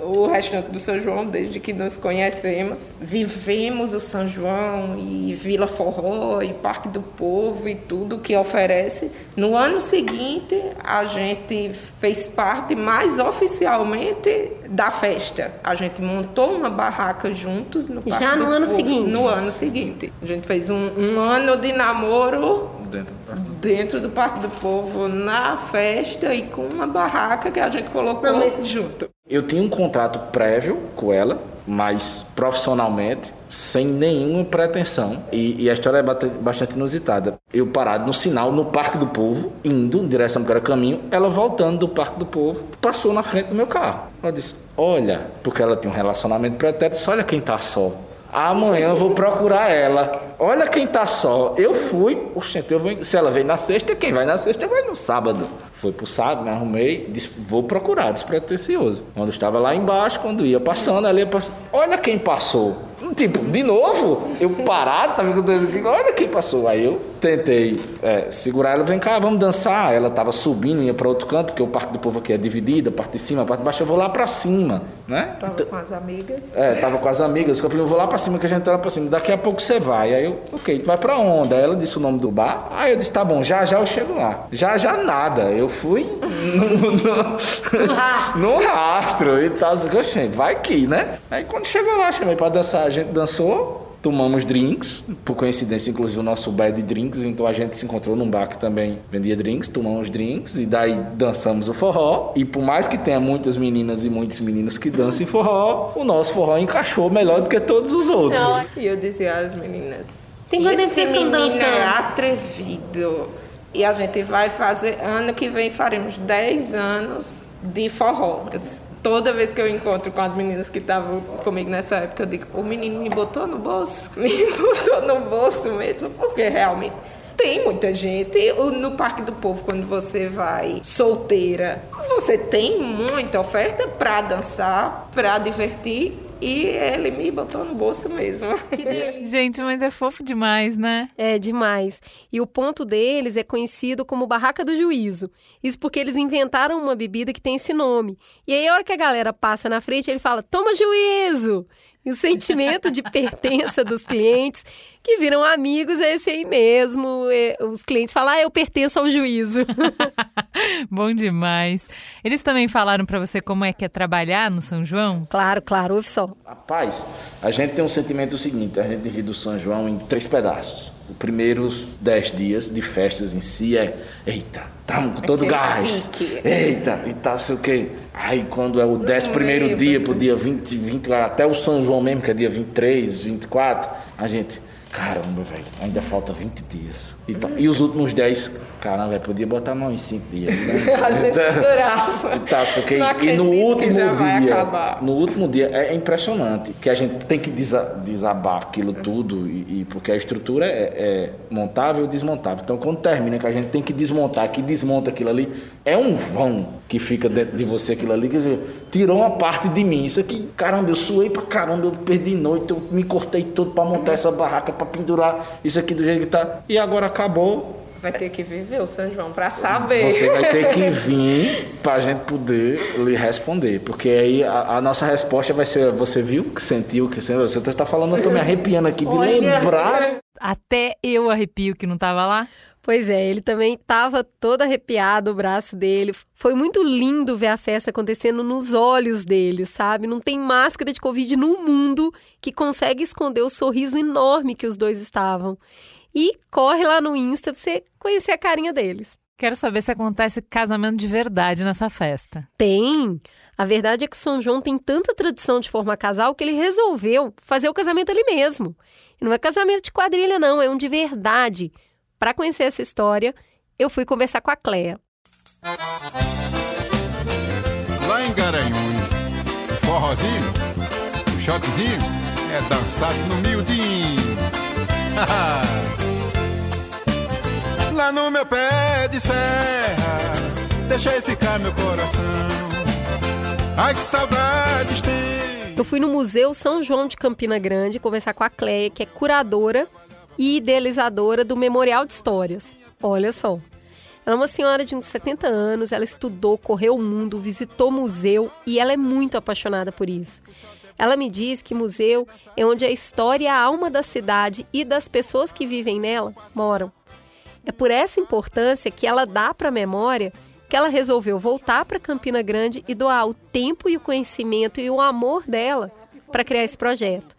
o restante do São João desde que nos conhecemos. Vivemos o São João e Vila Forró e Parque do Povo e tudo que oferece. No ano seguinte, a gente fez parte mais oficialmente da festa. A gente montou uma barraca juntos no Parque Já no do ano Povo, seguinte? No ano seguinte. A gente fez um, um ano de namoro Dentro do parque. dentro do Parque do Povo, na festa e com uma barraca que a gente colocou Não, mas- junto. Eu tinha um contrato prévio com ela, mas profissionalmente, sem nenhuma pretensão. E, e a história é bastante inusitada. Eu parado no sinal, no Parque do Povo, indo em direção para o caminho, ela voltando do Parque do Povo, passou na frente do meu carro. Ela disse: Olha, porque ela tinha um relacionamento pretérito, disse, olha quem tá só. Amanhã eu vou procurar ela. Olha quem tá só. Eu fui, oxente, eu vou, se ela veio na sexta, quem vai na sexta vai no sábado. Fui pro sábado, me arrumei, disse, vou procurar, despretensioso. Quando estava lá embaixo, quando ia passando, ela ia passando. Olha quem passou. Tipo, de novo, eu parado, tava com o dedo aqui, olha quem passou. Aí eu tentei é, segurar ela, vem cá, vamos dançar. Ela tava subindo, ia para outro canto, porque o Parque do Povo aqui é dividido, a parte de cima, a parte de baixo, eu vou lá para cima, né? Tava com as amigas. É, tava com as amigas, eu falei, eu vou lá pra cima que a gente tá lá pra cima, daqui a pouco você vai. Aí eu, ok, tu vai pra onde? Aí ela disse o nome do bar, aí eu disse, tá bom, já já eu chego lá. Já já nada, eu fui no, no, No rastro. no rastro e tal, oxe, vai que, né? Aí quando chegou lá, chamei pra dançar, a gente dançou. Tomamos drinks, por coincidência, inclusive o nosso bar é de drinks, então a gente se encontrou num bar que também vendia drinks, tomamos drinks e daí dançamos o forró. E por mais que tenha muitas meninas e muitos meninos que dancem forró, o nosso forró encaixou melhor do que todos os outros. E eu dizia às meninas: Tem tempo esse vocês estão é dançando?" atrevido. E a gente vai fazer, ano que vem faremos 10 anos de forró. Eu toda vez que eu encontro com as meninas que estavam comigo nessa época, eu digo: o menino me botou no bolso, me botou no bolso mesmo, porque realmente. Tem muita gente no Parque do Povo, quando você vai solteira, você tem muita oferta para dançar, para divertir, e ele me botou no bolso mesmo. Gente, mas é fofo demais, né? É demais. E o ponto deles é conhecido como Barraca do Juízo. Isso porque eles inventaram uma bebida que tem esse nome. E aí, a hora que a galera passa na frente, ele fala: toma juízo! E o sentimento de pertença dos clientes, que viram amigos, é esse aí mesmo. É, os clientes falam: ah, eu pertenço ao juízo. Bom demais. Eles também falaram pra você como é que é trabalhar no São João? claro, claro, ouve só. Rapaz, a gente tem um sentimento seguinte, a gente divide o São João em três pedaços. Os primeiros dez dias de festas em si é, eita, estamos com todo Aquele gás. pique. Eita, e tal, sei o quê. Aí quando é o décimo primeiro dia, pro dia 20, 20, até o São João mesmo, que é dia 23, 24, a gente, caramba, velho, ainda falta 20 dias. E, tal. e os últimos 10, caramba, podia botar mais uns 5 dias. né? A gente segurava. E tal, sei o quê. Não E no último dia, no último dia é impressionante que a gente tem que desa- desabar aquilo tudo e, e porque a estrutura é, é montável e desmontável. Então quando termina que a gente tem que desmontar, que desmonta aquilo ali, é um vão que fica dentro de você aquilo ali, quer dizer, tirou uma parte de mim. Isso aqui, caramba, eu suei pra caramba, eu perdi noite, eu me cortei todo pra montar essa barraca, pra pendurar isso aqui do jeito que tá. E agora acabou. Vai ter que viver o São João pra saber. Você vai ter que vir pra gente poder lhe responder. Porque aí a, a nossa resposta vai ser: você viu que sentiu, que sentiu? Você tá falando, eu tô me arrepiando aqui de Olha. lembrar. Até eu arrepio que não tava lá. Pois é, ele também estava todo arrepiado, o braço dele. Foi muito lindo ver a festa acontecendo nos olhos dele, sabe? Não tem máscara de Covid no mundo que consegue esconder o sorriso enorme que os dois estavam. E corre lá no Insta pra você conhecer a carinha deles. Quero saber se acontece casamento de verdade nessa festa. Tem! A verdade é que São João tem tanta tradição de formar casal que ele resolveu fazer o casamento ali mesmo. E não é casamento de quadrilha, não, é um de verdade. Para conhecer essa história, eu fui conversar com a Cleia. Lá em Garanhuns, forrozinho, o choquezinho é dançado no miudinho. Lá no meu pé de serra, deixei ficar meu coração. Ai que saudades tem. Eu fui no Museu São João de Campina Grande conversar com a Cleia, que é curadora e idealizadora do Memorial de Histórias. Olha só. Ela é uma senhora de uns 70 anos, ela estudou, correu o mundo, visitou museu e ela é muito apaixonada por isso. Ela me diz que museu é onde a história e a alma da cidade e das pessoas que vivem nela moram. É por essa importância que ela dá para a memória que ela resolveu voltar para Campina Grande e doar o tempo e o conhecimento e o amor dela para criar esse projeto.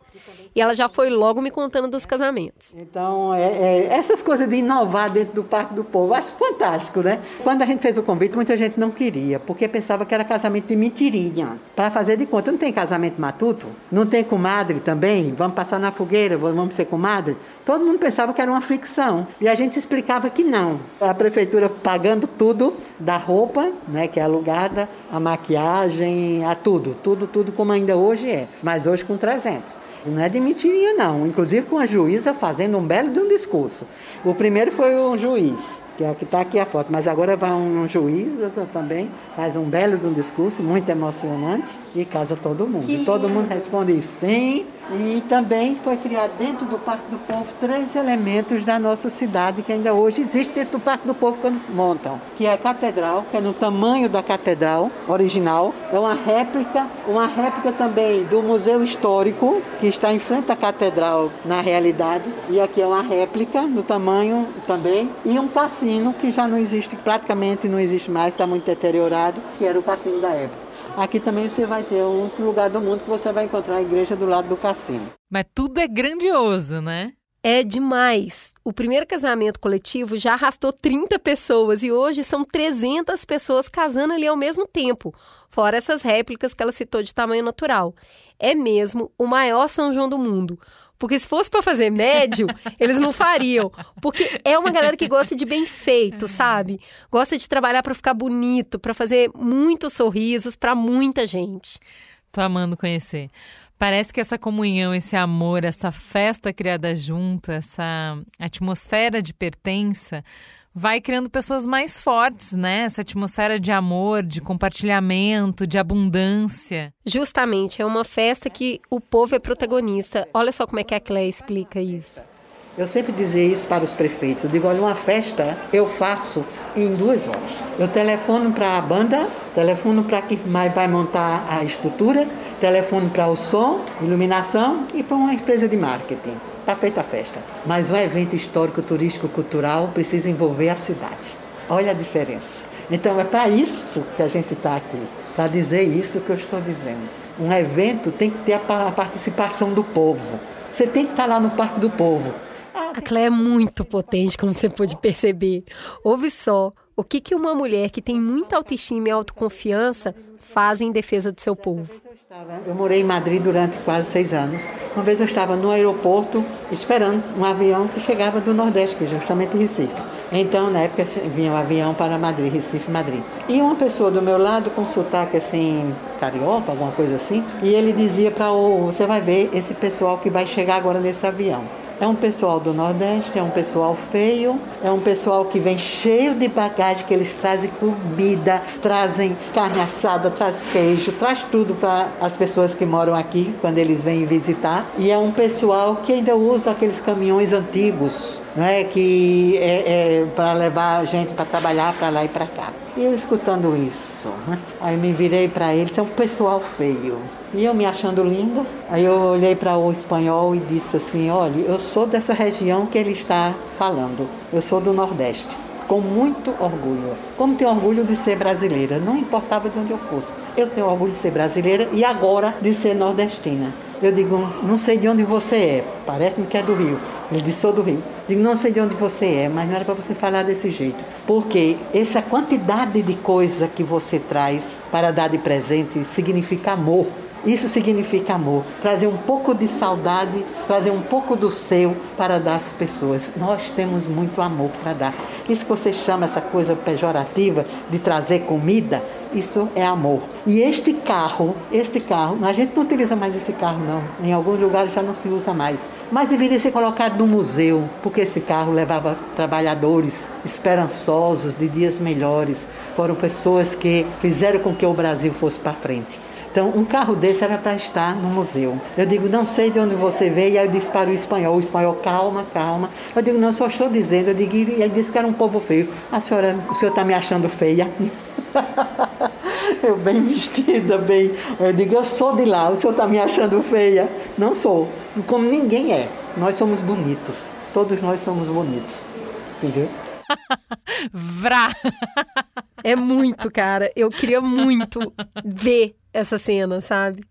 E ela já foi logo me contando dos casamentos. Então, é, é, essas coisas de inovar dentro do Parque do Povo, acho fantástico, né? Quando a gente fez o convite, muita gente não queria, porque pensava que era casamento de mentirinha, para fazer de conta. Não tem casamento matuto? Não tem comadre também? Vamos passar na fogueira, vamos ser comadre? Todo mundo pensava que era uma ficção. E a gente explicava que não. A prefeitura pagando tudo da roupa, né, que é alugada, a maquiagem, a tudo, tudo, tudo como ainda hoje é. Mas hoje com 300. Não é de mentirinha, não. Inclusive com a juíza fazendo um belo de um discurso. O primeiro foi um juiz, que é o que está aqui a foto, mas agora vai um juiz também, faz um belo de um discurso, muito emocionante, e casa todo mundo. Que todo mundo responde sim. E também foi criado dentro do Parque do Povo três elementos da nossa cidade que ainda hoje existe dentro do Parque do Povo quando montam, que é a catedral, que é no tamanho da catedral original, é uma réplica, uma réplica também do Museu Histórico, que está em frente à catedral na realidade, e aqui é uma réplica no tamanho também, e um cassino que já não existe, praticamente não existe mais, está muito deteriorado, que era o cassino da época. Aqui também você vai ter um outro lugar do mundo que você vai encontrar a igreja do lado do cassino. Mas tudo é grandioso, né? É demais. O primeiro casamento coletivo já arrastou 30 pessoas e hoje são 300 pessoas casando ali ao mesmo tempo, fora essas réplicas que ela citou de tamanho natural. É mesmo o maior São João do mundo. Porque se fosse para fazer médio, eles não fariam. Porque é uma galera que gosta de bem feito, sabe? Gosta de trabalhar para ficar bonito, para fazer muitos sorrisos para muita gente. Tô amando conhecer. Parece que essa comunhão, esse amor, essa festa criada junto, essa atmosfera de pertença vai criando pessoas mais fortes, né? Essa atmosfera de amor, de compartilhamento, de abundância. Justamente, é uma festa que o povo é protagonista. Olha só como é que a Clé explica isso. Eu sempre dizia isso para os prefeitos. Eu digo, olha, uma festa eu faço em duas horas. Eu telefono para a banda, telefono para quem vai montar a estrutura, telefono para o som, iluminação e para uma empresa de marketing. Está feita a festa. Mas um evento histórico, turístico, cultural precisa envolver a cidade. Olha a diferença. Então é para isso que a gente está aqui, para dizer isso que eu estou dizendo. Um evento tem que ter a participação do povo. Você tem que estar lá no Parque do Povo. A Clé é muito potente, como você pode perceber. Ouve só o que, que uma mulher que tem muita autoestima e autoconfiança faz em defesa do seu povo. Eu morei em Madrid durante quase seis anos. Uma vez eu estava no aeroporto esperando um avião que chegava do Nordeste, que é justamente Recife. Então, na época, vinha o um avião para Madrid, Recife, Madrid. E uma pessoa do meu lado, com sotaque assim, carioca, alguma coisa assim, e ele dizia para o, você vai ver esse pessoal que vai chegar agora nesse avião. É um pessoal do Nordeste, é um pessoal feio, é um pessoal que vem cheio de bagagem, que eles trazem comida, trazem carne assada, traz queijo, traz tudo para as pessoas que moram aqui quando eles vêm visitar. E é um pessoal que ainda usa aqueles caminhões antigos, não é que é, é para levar a gente para trabalhar para lá e para cá. E eu escutando isso, né? aí me virei para eles, é um pessoal feio. E eu me achando linda, aí eu olhei para o espanhol e disse assim: olha, eu sou dessa região que ele está falando, eu sou do Nordeste. Com muito orgulho. Como tenho orgulho de ser brasileira, não importava de onde eu fosse. Eu tenho orgulho de ser brasileira e agora de ser nordestina. Eu digo, não sei de onde você é, parece-me que é do Rio. Ele disse, sou do Rio. Digo, não sei de onde você é, mas não era para você falar desse jeito. Porque essa quantidade de coisa que você traz para dar de presente significa amor. Isso significa amor. Trazer um pouco de saudade, trazer um pouco do seu para dar às pessoas. Nós temos muito amor para dar. Isso que você chama essa coisa pejorativa de trazer comida, isso é amor. E este carro, este carro, a gente não utiliza mais esse carro não. Em alguns lugares já não se usa mais. Mas deveria ser colocado no museu, porque esse carro levava trabalhadores esperançosos de dias melhores. Foram pessoas que fizeram com que o Brasil fosse para frente. Então, um carro desse era para estar no museu. Eu digo, não sei de onde você veio. E aí eu disse para o espanhol, o espanhol, calma, calma. Eu digo, não, só estou dizendo. Eu digo, e ele disse que era um povo feio. A senhora, o senhor está me achando feia? eu bem vestida, bem. Eu digo, eu sou de lá, o senhor está me achando feia? Não sou. Como ninguém é. Nós somos bonitos. Todos nós somos bonitos. Entendeu? Vrá! É muito, cara. Eu queria muito ver essa cena, sabe?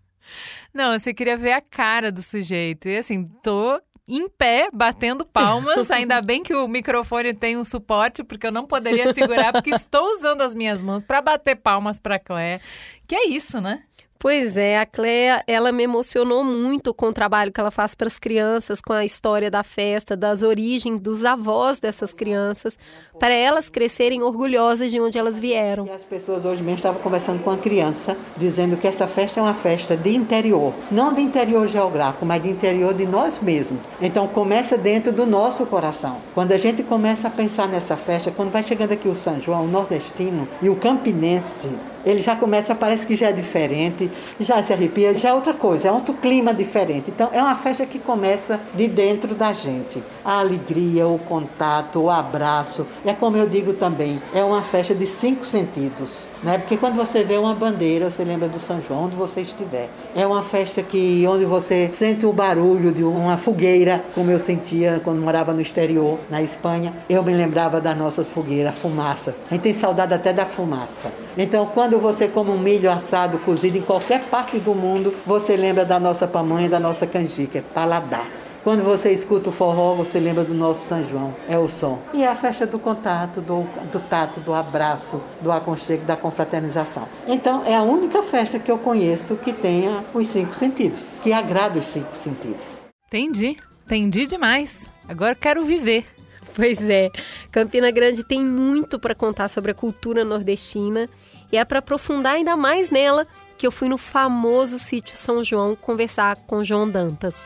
Não, você queria ver a cara do sujeito. E assim, tô em pé, batendo palmas. Ainda bem que o microfone tem um suporte, porque eu não poderia segurar, porque estou usando as minhas mãos para bater palmas para Clé. Que é isso, né? Pois é, a Cléa, ela me emocionou muito com o trabalho que ela faz para as crianças, com a história da festa, das origens dos avós dessas crianças, para elas crescerem orgulhosas de onde elas vieram. E as pessoas hoje mesmo estavam conversando com a criança, dizendo que essa festa é uma festa de interior, não de interior geográfico, mas de interior de nós mesmos. Então começa dentro do nosso coração. Quando a gente começa a pensar nessa festa, quando vai chegando aqui o São João, o nordestino e o campinense, ele já começa, parece que já é diferente, já se arrepia, já é outra coisa, é outro clima diferente. Então é uma festa que começa de dentro da gente. A alegria, o contato, o abraço. É como eu digo também, é uma festa de cinco sentidos. Né? Porque quando você vê uma bandeira, você lembra do São João, onde você estiver. É uma festa que onde você sente o barulho de uma fogueira, como eu sentia quando morava no exterior, na Espanha. Eu me lembrava das nossas fogueiras, a fumaça. A gente tem saudade até da fumaça. Então, quando você come um milho assado, cozido em qualquer parte do mundo, você lembra da nossa pamonha, da nossa canjica, é paladar. Quando você escuta o forró, você lembra do nosso São João, é o som. E é a festa do contato, do, do tato, do abraço, do aconchego, da confraternização. Então, é a única festa que eu conheço que tenha os cinco sentidos, que agrada os cinco sentidos. Entendi, entendi demais. Agora quero viver. Pois é, Campina Grande tem muito para contar sobre a cultura nordestina e é para aprofundar ainda mais nela que eu fui no famoso sítio São João conversar com João Dantas.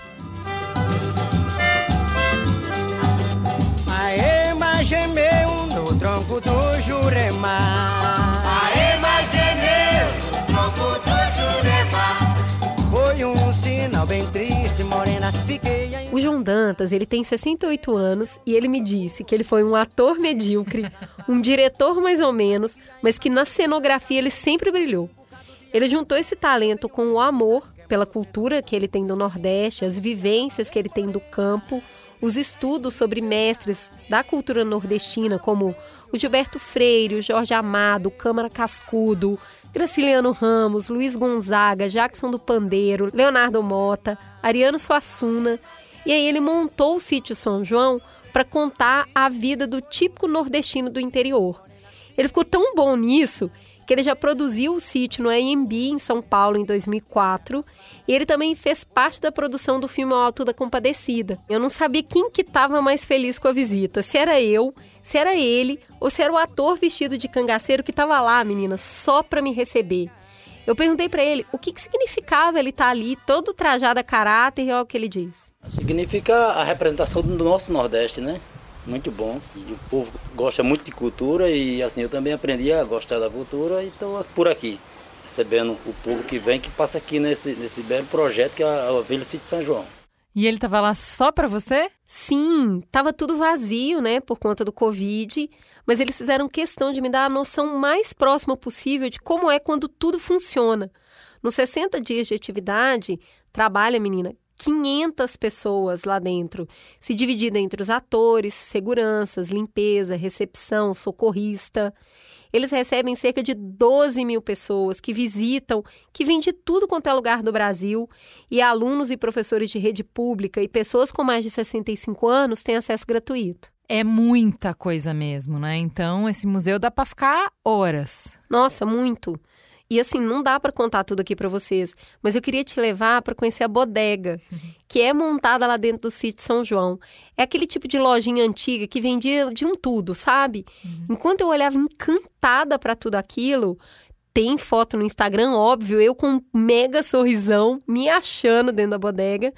Aê, mas gemeu no tronco do Jurema. O João Dantas, ele tem 68 anos e ele me disse que ele foi um ator medíocre, um diretor mais ou menos, mas que na cenografia ele sempre brilhou. Ele juntou esse talento com o amor pela cultura que ele tem do Nordeste, as vivências que ele tem do campo, os estudos sobre mestres da cultura nordestina, como o Gilberto Freire, o Jorge Amado, Câmara Cascudo, Graciliano Ramos, Luiz Gonzaga, Jackson do Pandeiro, Leonardo Mota, Ariano Suassuna. E aí ele montou o sítio São João para contar a vida do típico nordestino do interior. Ele ficou tão bom nisso que ele já produziu o sítio no AMB em São Paulo em 2004 e ele também fez parte da produção do filme Alto da Compadecida. Eu não sabia quem que estava mais feliz com a visita, se era eu, se era ele ou se era o ator vestido de cangaceiro que estava lá, menina, só para me receber. Eu perguntei para ele o que, que significava ele estar tá ali todo trajado a caráter e olha o que ele diz. Significa a representação do nosso Nordeste, né? Muito bom. E o povo gosta muito de cultura e assim eu também aprendi a gostar da cultura e estou por aqui, recebendo o povo que vem, que passa aqui nesse, nesse belo projeto que é a Vila City São João. E ele tava lá só para você? Sim, tava tudo vazio, né, por conta do Covid, mas eles fizeram questão de me dar a noção mais próxima possível de como é quando tudo funciona. Nos 60 dias de atividade, trabalha, menina, 500 pessoas lá dentro, se dividida entre os atores, seguranças, limpeza, recepção, socorrista. Eles recebem cerca de 12 mil pessoas que visitam, que vêm de tudo quanto é lugar do Brasil, e alunos e professores de rede pública e pessoas com mais de 65 anos têm acesso gratuito. É muita coisa mesmo, né? Então, esse museu dá para ficar horas. Nossa, muito. E assim, não dá para contar tudo aqui para vocês, mas eu queria te levar para conhecer a bodega, que é montada lá dentro do sítio São João. É aquele tipo de lojinha antiga que vendia de um tudo, sabe? Enquanto eu olhava encantada para tudo aquilo, tem foto no Instagram, óbvio, eu com um mega sorrisão, me achando dentro da bodega.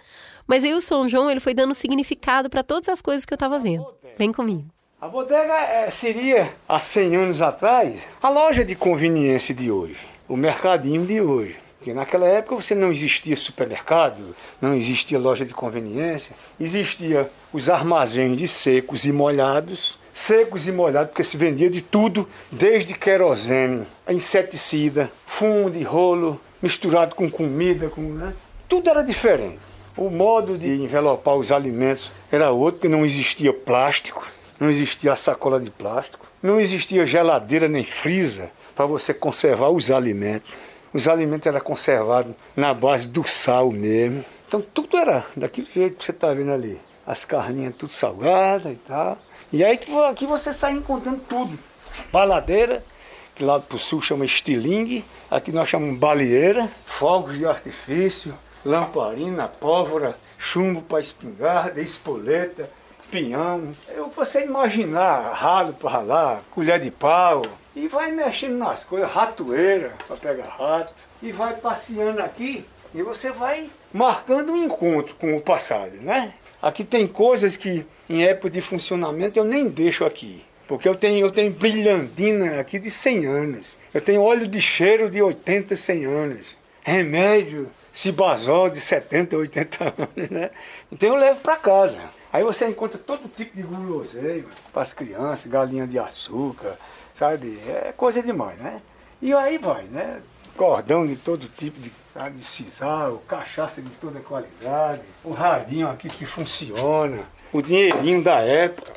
Mas aí o São João, ele foi dando significado para todas as coisas que eu estava vendo. Vem comigo. A bodega eh, seria, há 100 anos atrás, a loja de conveniência de hoje, o mercadinho de hoje. Porque naquela época você não existia supermercado, não existia loja de conveniência, existia os armazéns de secos e molhados, secos e molhados, porque se vendia de tudo, desde querosene, inseticida, fumo de rolo, misturado com comida, com, né? tudo era diferente. O modo de envelopar os alimentos era outro, porque não existia plástico, não existia sacola de plástico, não existia geladeira nem freezer para você conservar os alimentos. Os alimentos eram conservados na base do sal mesmo. Então tudo era daquele jeito que você está vendo ali. As carninhas tudo salgadas e tal. E aí aqui você sai encontrando tudo. Baladeira, que lá pro sul chama estilingue, aqui nós chamamos baleeira, fogos de artifício, lamparina, pólvora, chumbo para espingarda, espoleta, pinhão. Eu você imaginar ralo para ralar, colher de pau, e vai mexendo nas coisas, ratoeira para pegar rato, e vai passeando aqui e você vai marcando um encontro com o passado, né? Aqui tem coisas que em época de funcionamento eu nem deixo aqui. Porque eu tenho, eu tenho brilhantina aqui de 100 anos. Eu tenho óleo de cheiro de 80, 100 anos. Remédio, cibazol de 70, 80 anos, né? Então eu levo para casa. Aí você encontra todo tipo de guloseima para as crianças, galinha de açúcar, sabe? É coisa demais, né? E aí vai, né? Cordão de todo tipo de, de sisal, cachaça de toda qualidade, o radinho aqui que funciona, o dinheirinho da época.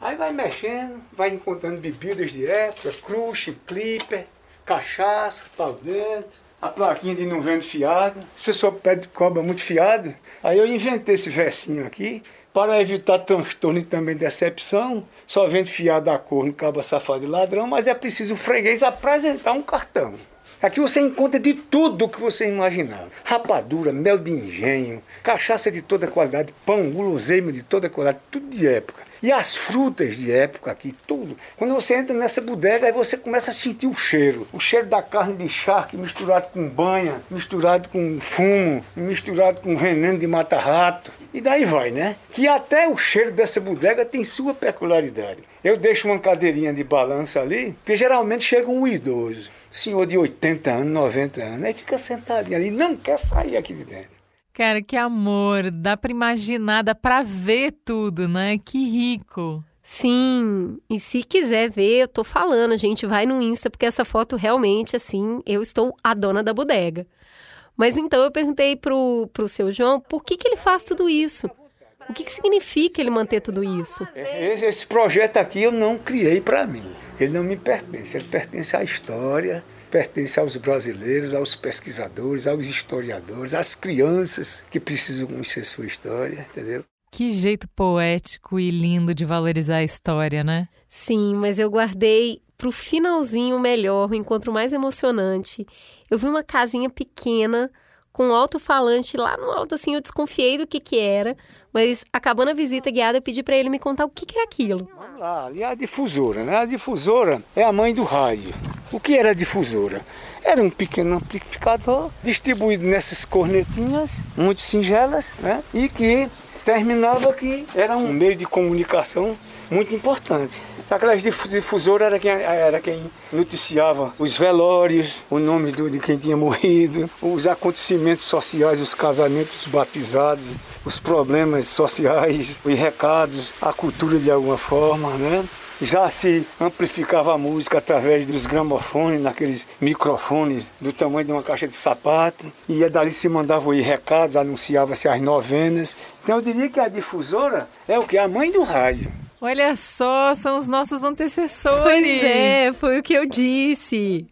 Aí vai mexendo, vai encontrando bebidas de época, crush, clipper, cachaça, pau dentro, a plaquinha de não vendo fiado. Você só pede cobra muito fiado, aí eu inventei esse versinho aqui para evitar transtorno e também decepção. Só vendo fiado da cor no cabo safado e ladrão, mas é preciso o freguês apresentar um cartão. Aqui você encontra de tudo o que você imaginar. Rapadura, mel de engenho, cachaça de toda qualidade, pão, guloseima de toda qualidade, tudo de época. E as frutas de época aqui, tudo. Quando você entra nessa bodega, aí você começa a sentir o cheiro. O cheiro da carne de charque misturado com banha, misturado com fumo, misturado com veneno de mata-rato. E daí vai, né? Que até o cheiro dessa bodega tem sua peculiaridade. Eu deixo uma cadeirinha de balanço ali, porque geralmente chega um idoso, senhor de 80 anos, 90 anos, aí fica sentadinho ali, não quer sair aqui de dentro. Cara, que amor! Dá pra imaginar, dá pra ver tudo, né? Que rico! Sim, e se quiser ver, eu tô falando, gente, vai no Insta, porque essa foto realmente, assim, eu estou a dona da bodega. Mas então eu perguntei pro, pro seu João por que, que ele faz tudo isso. O que, que significa ele manter tudo isso? Esse, esse projeto aqui eu não criei para mim. Ele não me pertence. Ele pertence à história, pertence aos brasileiros, aos pesquisadores, aos historiadores, às crianças que precisam conhecer sua história, entendeu? Que jeito poético e lindo de valorizar a história, né? Sim, mas eu guardei pro finalzinho melhor, o encontro mais emocionante. Eu vi uma casinha pequena com um alto-falante lá no alto, assim, eu desconfiei do que que era, mas acabando a visita guiada, eu pedi para ele me contar o que que era aquilo. Vamos lá, ali é a difusora, né? A difusora é a mãe do rádio. O que era a difusora? Era um pequeno amplificador distribuído nessas cornetinhas, muito singelas, né? E que terminava que era um meio de comunicação muito importante. Aquelas difusoras era quem, era quem noticiava os velórios, o nome do, de quem tinha morrido, os acontecimentos sociais, os casamentos batizados, os problemas sociais, os recados, a cultura de alguma forma, né? Já se amplificava a música através dos gramofones, naqueles microfones do tamanho de uma caixa de sapato. E dali se mandavam ir recados, anunciava-se as novenas. Então eu diria que a difusora é o que? A mãe do rádio. Olha só, são os nossos antecessores. Pois é, foi o que eu disse.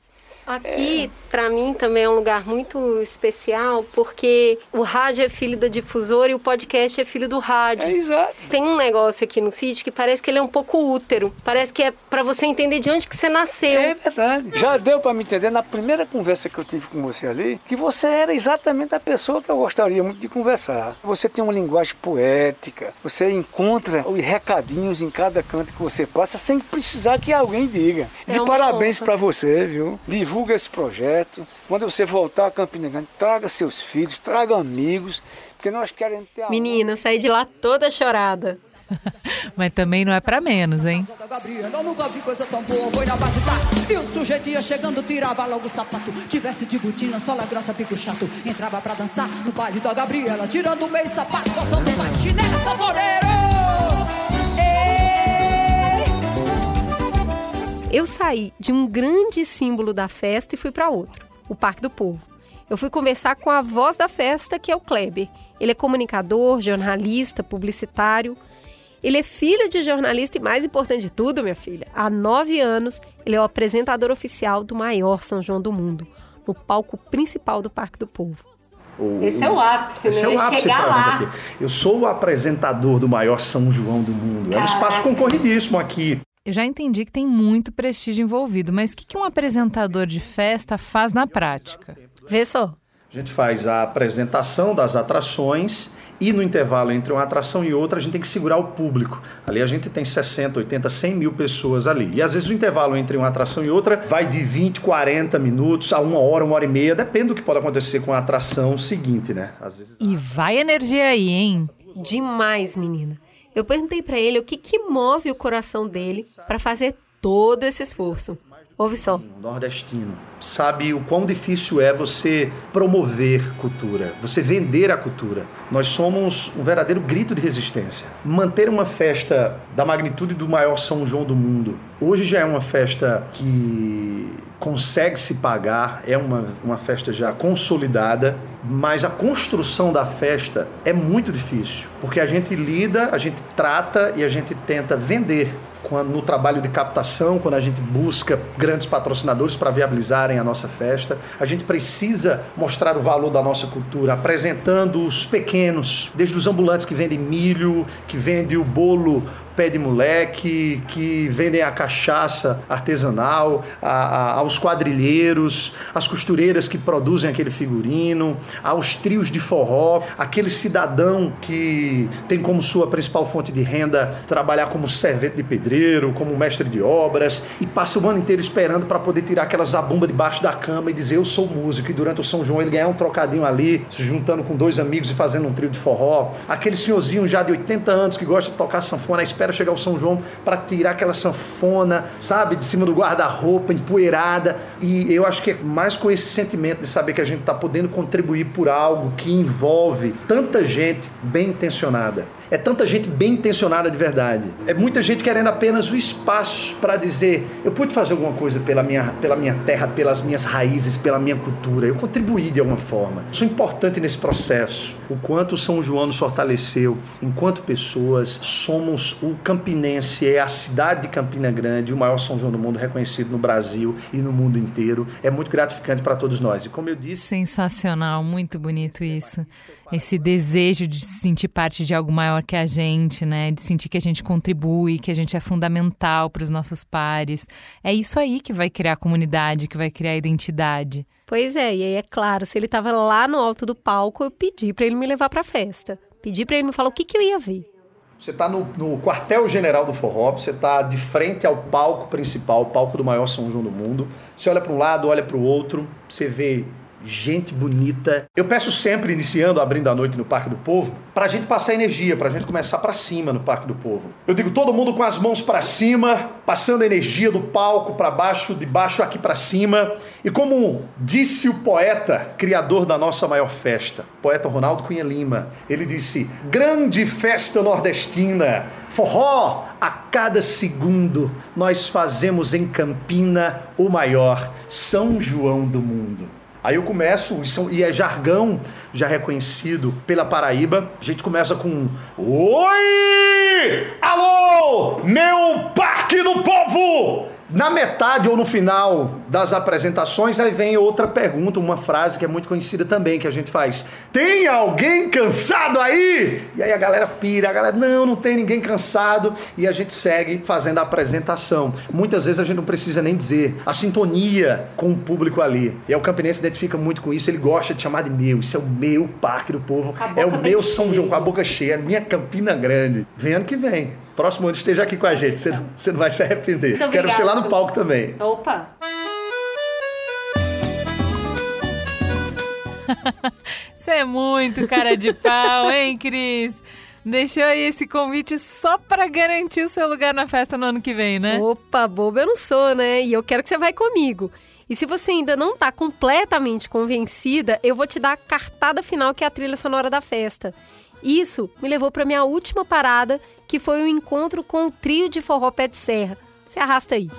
Aqui, para mim, também é um lugar muito especial, porque o rádio é filho da difusora e o podcast é filho do rádio. É exato. Tem um negócio aqui no sítio que parece que ele é um pouco útero. Parece que é para você entender de onde que você nasceu. É verdade. Já deu para me entender na primeira conversa que eu tive com você ali, que você era exatamente a pessoa que eu gostaria muito de conversar. Você tem uma linguagem poética, você encontra os recadinhos em cada canto que você passa sem precisar que alguém diga. É De parabéns para você, viu? Divulga esse projeto. Quando você voltar a Campina Grande, traga seus filhos, traga amigos, porque nós queremos ter a Menina, eu saí de lá toda chorada. Mas também não é pra menos, hein? eu nunca vi coisa tão boa, foi na base da E o sujeito ia chegando, tirava logo o sapato Tivesse de botina, sola grossa, pico chato Entrava pra dançar no baile da Gabriela Tirando o meio sapato, só solta uma chinela, Eu saí de um grande símbolo da festa e fui para outro, o Parque do Povo. Eu fui conversar com a voz da festa, que é o Kleber. Ele é comunicador, jornalista, publicitário. Ele é filho de jornalista e, mais importante de tudo, minha filha, há nove anos ele é o apresentador oficial do maior São João do mundo, no palco principal do Parque do Povo. Esse é o ápice, Esse né? é o ápice Chegar lá. aqui. Eu sou o apresentador do maior São João do mundo. É um espaço concorridíssimo aqui. Eu já entendi que tem muito prestígio envolvido, mas o que que um apresentador de festa faz na prática? Vê só. A gente faz a apresentação das atrações e no intervalo entre uma atração e outra a gente tem que segurar o público. Ali a gente tem 60, 80, 100 mil pessoas ali. E às vezes o intervalo entre uma atração e outra vai de 20, 40 minutos a uma hora, uma hora e meia, depende do que pode acontecer com a atração seguinte, né? Às vezes E vai energia aí, hein? Demais, menina. Eu perguntei pra ele o que que move o coração dele pra fazer todo esse esforço. Ouve só. nordestino sabe o quão difícil é você promover cultura, você vender a cultura. Nós somos um verdadeiro grito de resistência. Manter uma festa da magnitude do maior São João do mundo, hoje já é uma festa que consegue se pagar, é uma, uma festa já consolidada, mas a construção da festa é muito difícil, porque a gente lida, a gente trata e a gente tenta vender no trabalho de captação, quando a gente busca grandes patrocinadores para viabilizarem a nossa festa, a gente precisa mostrar o valor da nossa cultura, apresentando os pequenos, desde os ambulantes que vendem milho, que vendem o bolo pé de moleque, que vendem a cachaça artesanal, a- a- aos quadrilheiros, as costureiras que produzem aquele figurino, aos trios de forró, aquele cidadão que tem como sua principal fonte de renda trabalhar como servente de pedreiro, como mestre de obras e passa o ano inteiro esperando para poder tirar aquela zabumba debaixo da cama e dizer eu sou músico e durante o São João ele ganhar um trocadinho ali, se juntando com dois amigos e fazendo um trio de forró. Aquele senhorzinho já de 80 anos que gosta de tocar sanfona, espera chegar o São João para tirar aquela sanfona, sabe, de cima do guarda-roupa, empoeirada. E eu acho que é mais com esse sentimento de saber que a gente está podendo contribuir por algo que envolve tanta gente bem intencionada. É tanta gente bem intencionada de verdade. É muita gente querendo apenas o espaço para dizer: eu pude fazer alguma coisa pela minha, pela minha terra, pelas minhas raízes, pela minha cultura. Eu contribuí de alguma forma. Sou importante nesse processo. O quanto São João nos fortaleceu, enquanto pessoas, somos o campinense, é a cidade de Campina Grande, o maior São João do mundo, reconhecido no Brasil e no mundo inteiro. É muito gratificante para todos nós. E como eu disse, Sensacional, muito bonito isso. Esse desejo de se sentir parte de algo maior que a gente, né? De sentir que a gente contribui, que a gente é fundamental para os nossos pares. É isso aí que vai criar comunidade, que vai criar identidade. Pois é, e aí é claro, se ele tava lá no alto do palco, eu pedi pra ele me levar pra festa. Pedi pra ele me falar o que, que eu ia ver. Você está no, no quartel-general do forró, você está de frente ao palco principal, o palco do maior São João do mundo. Você olha para um lado, olha para o outro, você vê gente bonita. Eu peço sempre, iniciando, abrindo a noite no Parque do Povo, para a gente passar energia, para a gente começar para cima no Parque do Povo. Eu digo todo mundo com as mãos para cima, passando energia do palco para baixo, de baixo aqui para cima. E como disse o poeta, criador da nossa maior festa, poeta Ronaldo Cunha Lima, ele disse: Grande festa nordestina, forró a cada segundo, nós fazemos em Campina o maior São João do mundo. Aí eu começo, e são- e é jargão já reconhecido pela Paraíba. A gente começa com Oi! Alô, meu Parque do Povo! Na metade ou no final das apresentações, aí vem outra pergunta, uma frase que é muito conhecida também, que a gente faz. Tem alguém cansado aí? E aí a galera pira, a galera, não, não tem ninguém cansado. E a gente segue fazendo a apresentação. Muitas vezes a gente não precisa nem dizer. A sintonia com o público ali. E o Campinense identifica muito com isso, ele gosta de chamar de meu. Isso é o meu Parque do Povo. É o meu São João com a boca cheia, minha Campina Grande. Vem ano que vem. Próximo ano esteja aqui com a gente, você, você não vai se arrepender. Muito Quero você lá no palco também. Opa! Você é muito cara de pau, hein, Cris? Deixou aí esse convite só pra garantir o seu lugar na festa no ano que vem, né? Opa, boba eu não sou, né? E eu quero que você vai comigo. E se você ainda não tá completamente convencida, eu vou te dar a cartada final que é a trilha sonora da festa. Isso me levou pra minha última parada, que foi o encontro com o trio de forró pé de serra. Se arrasta aí.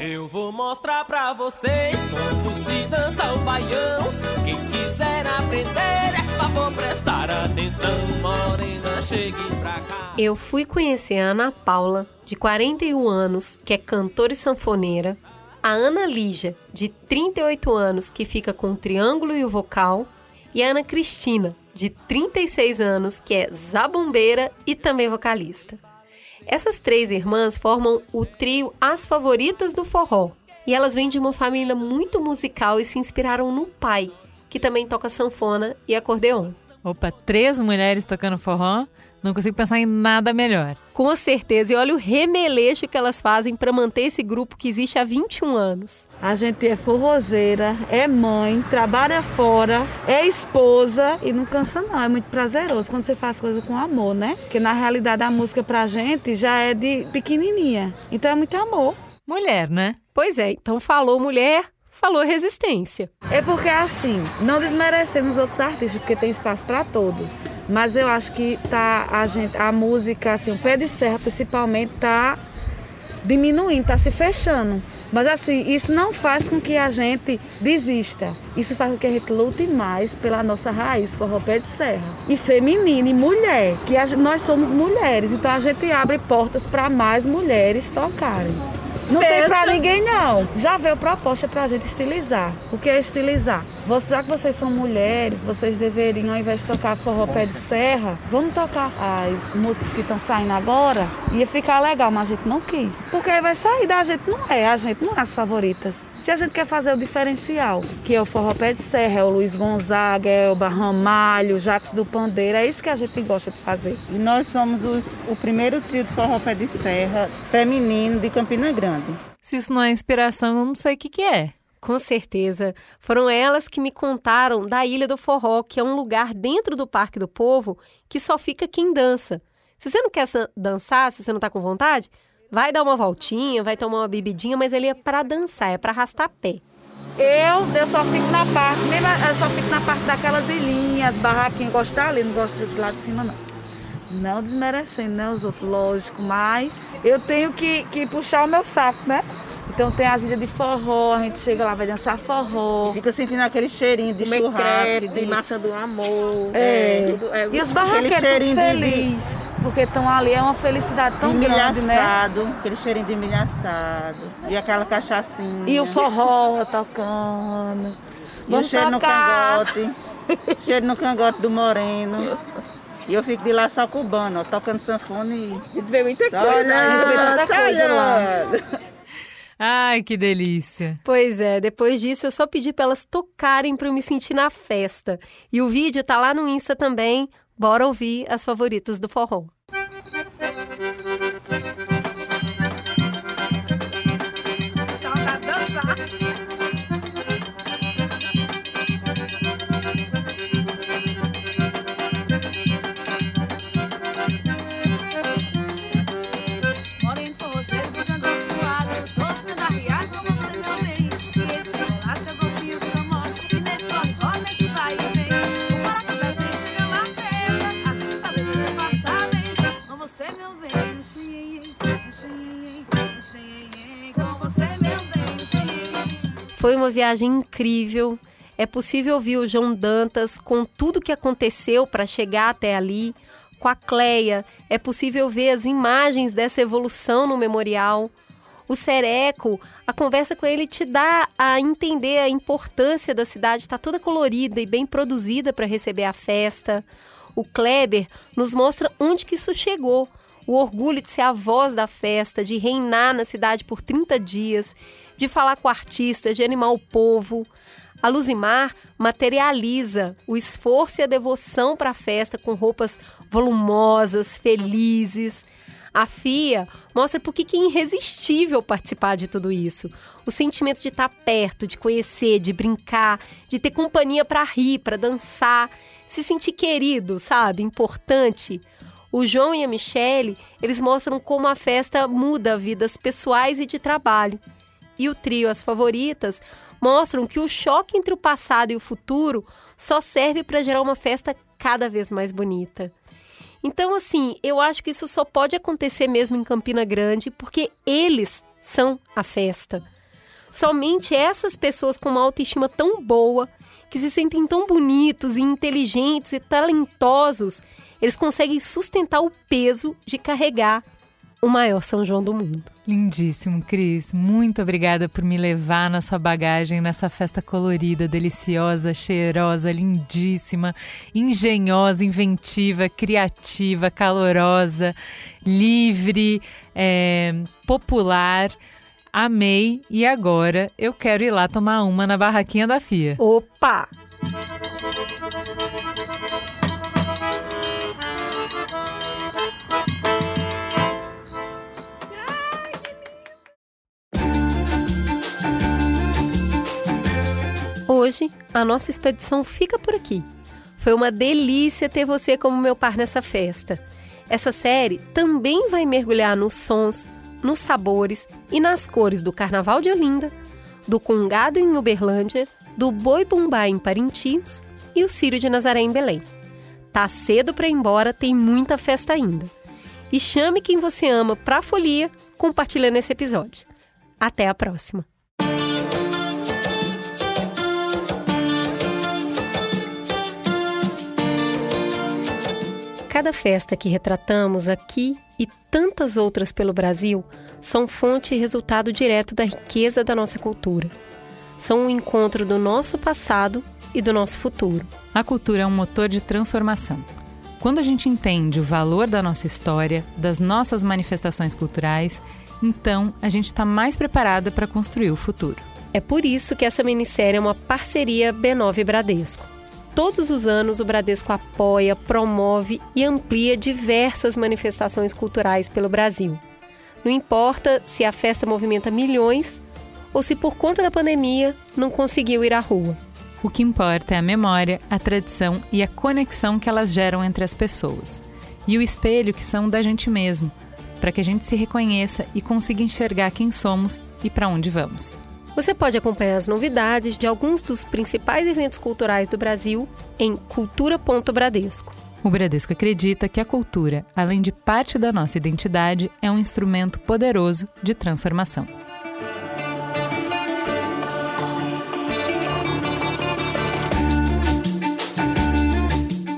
Eu vou mostrar pra vocês como se dança o baião. Quem quiser aprender, é favor prestar atenção. Morena, chegue pra cá. Eu fui conhecer a Ana Paula, de 41 anos, que é cantora e sanfoneira, a Ana Lígia, de 38 anos, que fica com o triângulo e o vocal, e a Ana Cristina, de 36 anos, que é zabumbeira e também vocalista. Essas três irmãs formam o trio As Favoritas do Forró. E elas vêm de uma família muito musical e se inspiraram no pai, que também toca sanfona e acordeon. Opa, três mulheres tocando forró? Não consigo pensar em nada melhor. Com certeza. E olha o remeleixo que elas fazem para manter esse grupo que existe há 21 anos. A gente é forrozeira, é mãe, trabalha fora, é esposa e não cansa não. É muito prazeroso quando você faz coisa com amor, né? Porque na realidade a música pra gente já é de pequenininha. Então é muito amor. Mulher, né? Pois é, então falou mulher, falou resistência. É porque assim, não desmerecendo os outros artistas, porque tem espaço para todos. Mas eu acho que tá a gente, a música assim, o pé de serra principalmente tá diminuindo, tá se fechando. Mas assim, isso não faz com que a gente desista. Isso faz com que a gente lute mais pela nossa raiz, forró pé de serra. E feminina e mulher, que nós somos mulheres, então a gente abre portas para mais mulheres tocarem. Não tem pra ninguém não. Já veio proposta pra gente estilizar. O que é estilizar? Você, já que vocês são mulheres, vocês deveriam, ao invés de tocar forró pé de serra, vamos tocar as músicas que estão saindo agora. Ia ficar legal, mas a gente não quis. Porque aí vai sair da gente, não é. A gente não é as favoritas. Se a gente quer fazer o diferencial, que é o forró pé de serra, é o Luiz Gonzaga, é o Barramalho, o Jacques do Pandeiro, é isso que a gente gosta de fazer. E nós somos os- o primeiro trio de forró pé de serra feminino de Campina Grande. Se isso não é inspiração, eu não sei o que, que é. Com certeza. Foram elas que me contaram da Ilha do Forró, que é um lugar dentro do Parque do Povo que só fica quem dança. Se você não quer dançar, se você não tá com vontade, vai dar uma voltinha, vai tomar uma bebidinha, mas ele é pra dançar, é pra arrastar pé. Eu, eu só fico na parte, eu só fico na parte daquelas ilhinhas, barraquinhas, gosto dali, não gosto do lado de cima não. Não desmerecendo, né, os outros, lógico, mas eu tenho que, que puxar o meu saco, né? Então tem as ilhas de forró, a gente chega lá, vai dançar forró. Fica sentindo aquele cheirinho de Comer churrasco, crepe. de massa do amor. É. tudo- é, e os barraqueiros tudo cheirinho de- feliz, porque estão ali, é uma felicidade tão grande, né? aquele cheirinho de milho assado. E aquela cachaçinha. E o forró tocando. E o Vamos cheiro tocar. no cangote. cheiro no cangote do moreno. E eu fico de lá só cubano, ó, tocando sanfone e. Vê muita Só coisa, a gente vê tanta coisa lá. Ai, que delícia. Pois é, depois disso eu só pedi pra elas tocarem pra eu me sentir na festa. E o vídeo tá lá no Insta também. Bora ouvir as favoritas do forró. Uma viagem incrível. É possível ouvir o João Dantas com tudo que aconteceu para chegar até ali. Com a Cleia, é possível ver as imagens dessa evolução no memorial. O Sereco, a conversa com ele te dá a entender a importância da cidade, está toda colorida e bem produzida para receber a festa. O Kleber nos mostra onde que isso chegou. O orgulho de ser a voz da festa, de reinar na cidade por 30 dias, de falar com artistas, de animar o povo. A Luzimar materializa o esforço e a devoção para a festa com roupas volumosas, felizes. A FIA mostra por que é irresistível participar de tudo isso. O sentimento de estar perto, de conhecer, de brincar, de ter companhia para rir, para dançar, se sentir querido, sabe? Importante. O João e a Michele, eles mostram como a festa muda vidas pessoais e de trabalho. E o trio As Favoritas mostram que o choque entre o passado e o futuro só serve para gerar uma festa cada vez mais bonita. Então, assim, eu acho que isso só pode acontecer mesmo em Campina Grande, porque eles são a festa. Somente essas pessoas com uma autoestima tão boa, que se sentem tão bonitos e inteligentes e talentosos, eles conseguem sustentar o peso de carregar o maior São João do mundo. Lindíssimo, Cris. Muito obrigada por me levar na sua bagagem nessa festa colorida, deliciosa, cheirosa, lindíssima, engenhosa, inventiva, criativa, calorosa, livre, é, popular. Amei e agora eu quero ir lá tomar uma na barraquinha da FIA. Opa! Hoje, a nossa expedição fica por aqui. Foi uma delícia ter você como meu par nessa festa. Essa série também vai mergulhar nos sons, nos sabores e nas cores do Carnaval de Olinda, do Congado em Uberlândia, do Boi Bumbá em Parintins e o Círio de Nazaré em Belém. Tá cedo para ir embora, tem muita festa ainda. E chame quem você ama pra folia compartilhando esse episódio. Até a próxima! Cada festa que retratamos aqui e tantas outras pelo Brasil são fonte e resultado direto da riqueza da nossa cultura. São um encontro do nosso passado e do nosso futuro. A cultura é um motor de transformação. Quando a gente entende o valor da nossa história, das nossas manifestações culturais, então a gente está mais preparada para construir o futuro. É por isso que essa minissérie é uma parceria B9 Bradesco. Todos os anos, o Bradesco apoia, promove e amplia diversas manifestações culturais pelo Brasil. Não importa se a festa movimenta milhões ou se, por conta da pandemia, não conseguiu ir à rua. O que importa é a memória, a tradição e a conexão que elas geram entre as pessoas. E o espelho que são da gente mesmo, para que a gente se reconheça e consiga enxergar quem somos e para onde vamos. Você pode acompanhar as novidades de alguns dos principais eventos culturais do Brasil em cultura.bradesco. O Bradesco acredita que a cultura, além de parte da nossa identidade, é um instrumento poderoso de transformação.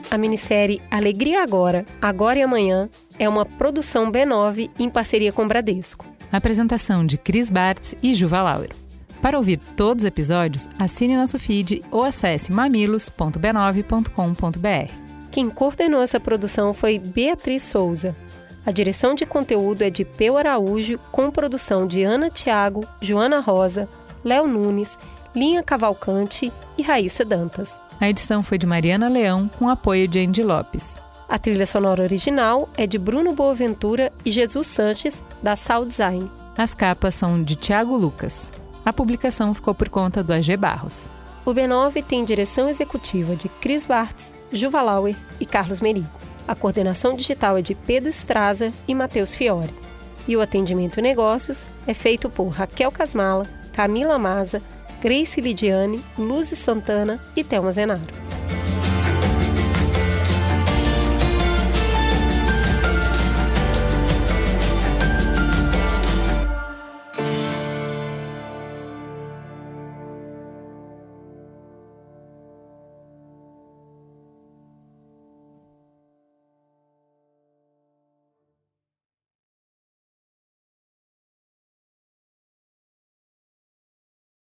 A minissérie Alegria Agora, Agora e Amanhã é uma produção B9 em parceria com o Bradesco. Apresentação de Cris Bartz e Juva Lauer. Para ouvir todos os episódios, assine nosso feed ou acesse mamilos.b9.com.br. Quem coordenou essa produção foi Beatriz Souza. A direção de conteúdo é de Peu Araújo, com produção de Ana Tiago, Joana Rosa, Léo Nunes, Linha Cavalcante e Raíssa Dantas. A edição foi de Mariana Leão, com apoio de Andy Lopes. A trilha sonora original é de Bruno Boaventura e Jesus Sanches, da Sound Design. As capas são de Tiago Lucas. A publicação ficou por conta do AG Barros. O B9 tem direção executiva de Cris Bartz, Juva Lauer e Carlos Merigo. A coordenação digital é de Pedro Estraza e Matheus Fiore. E o atendimento negócios é feito por Raquel Casmala, Camila Maza, Grace Lidiane, Luzi Santana e Thelma Zenaro.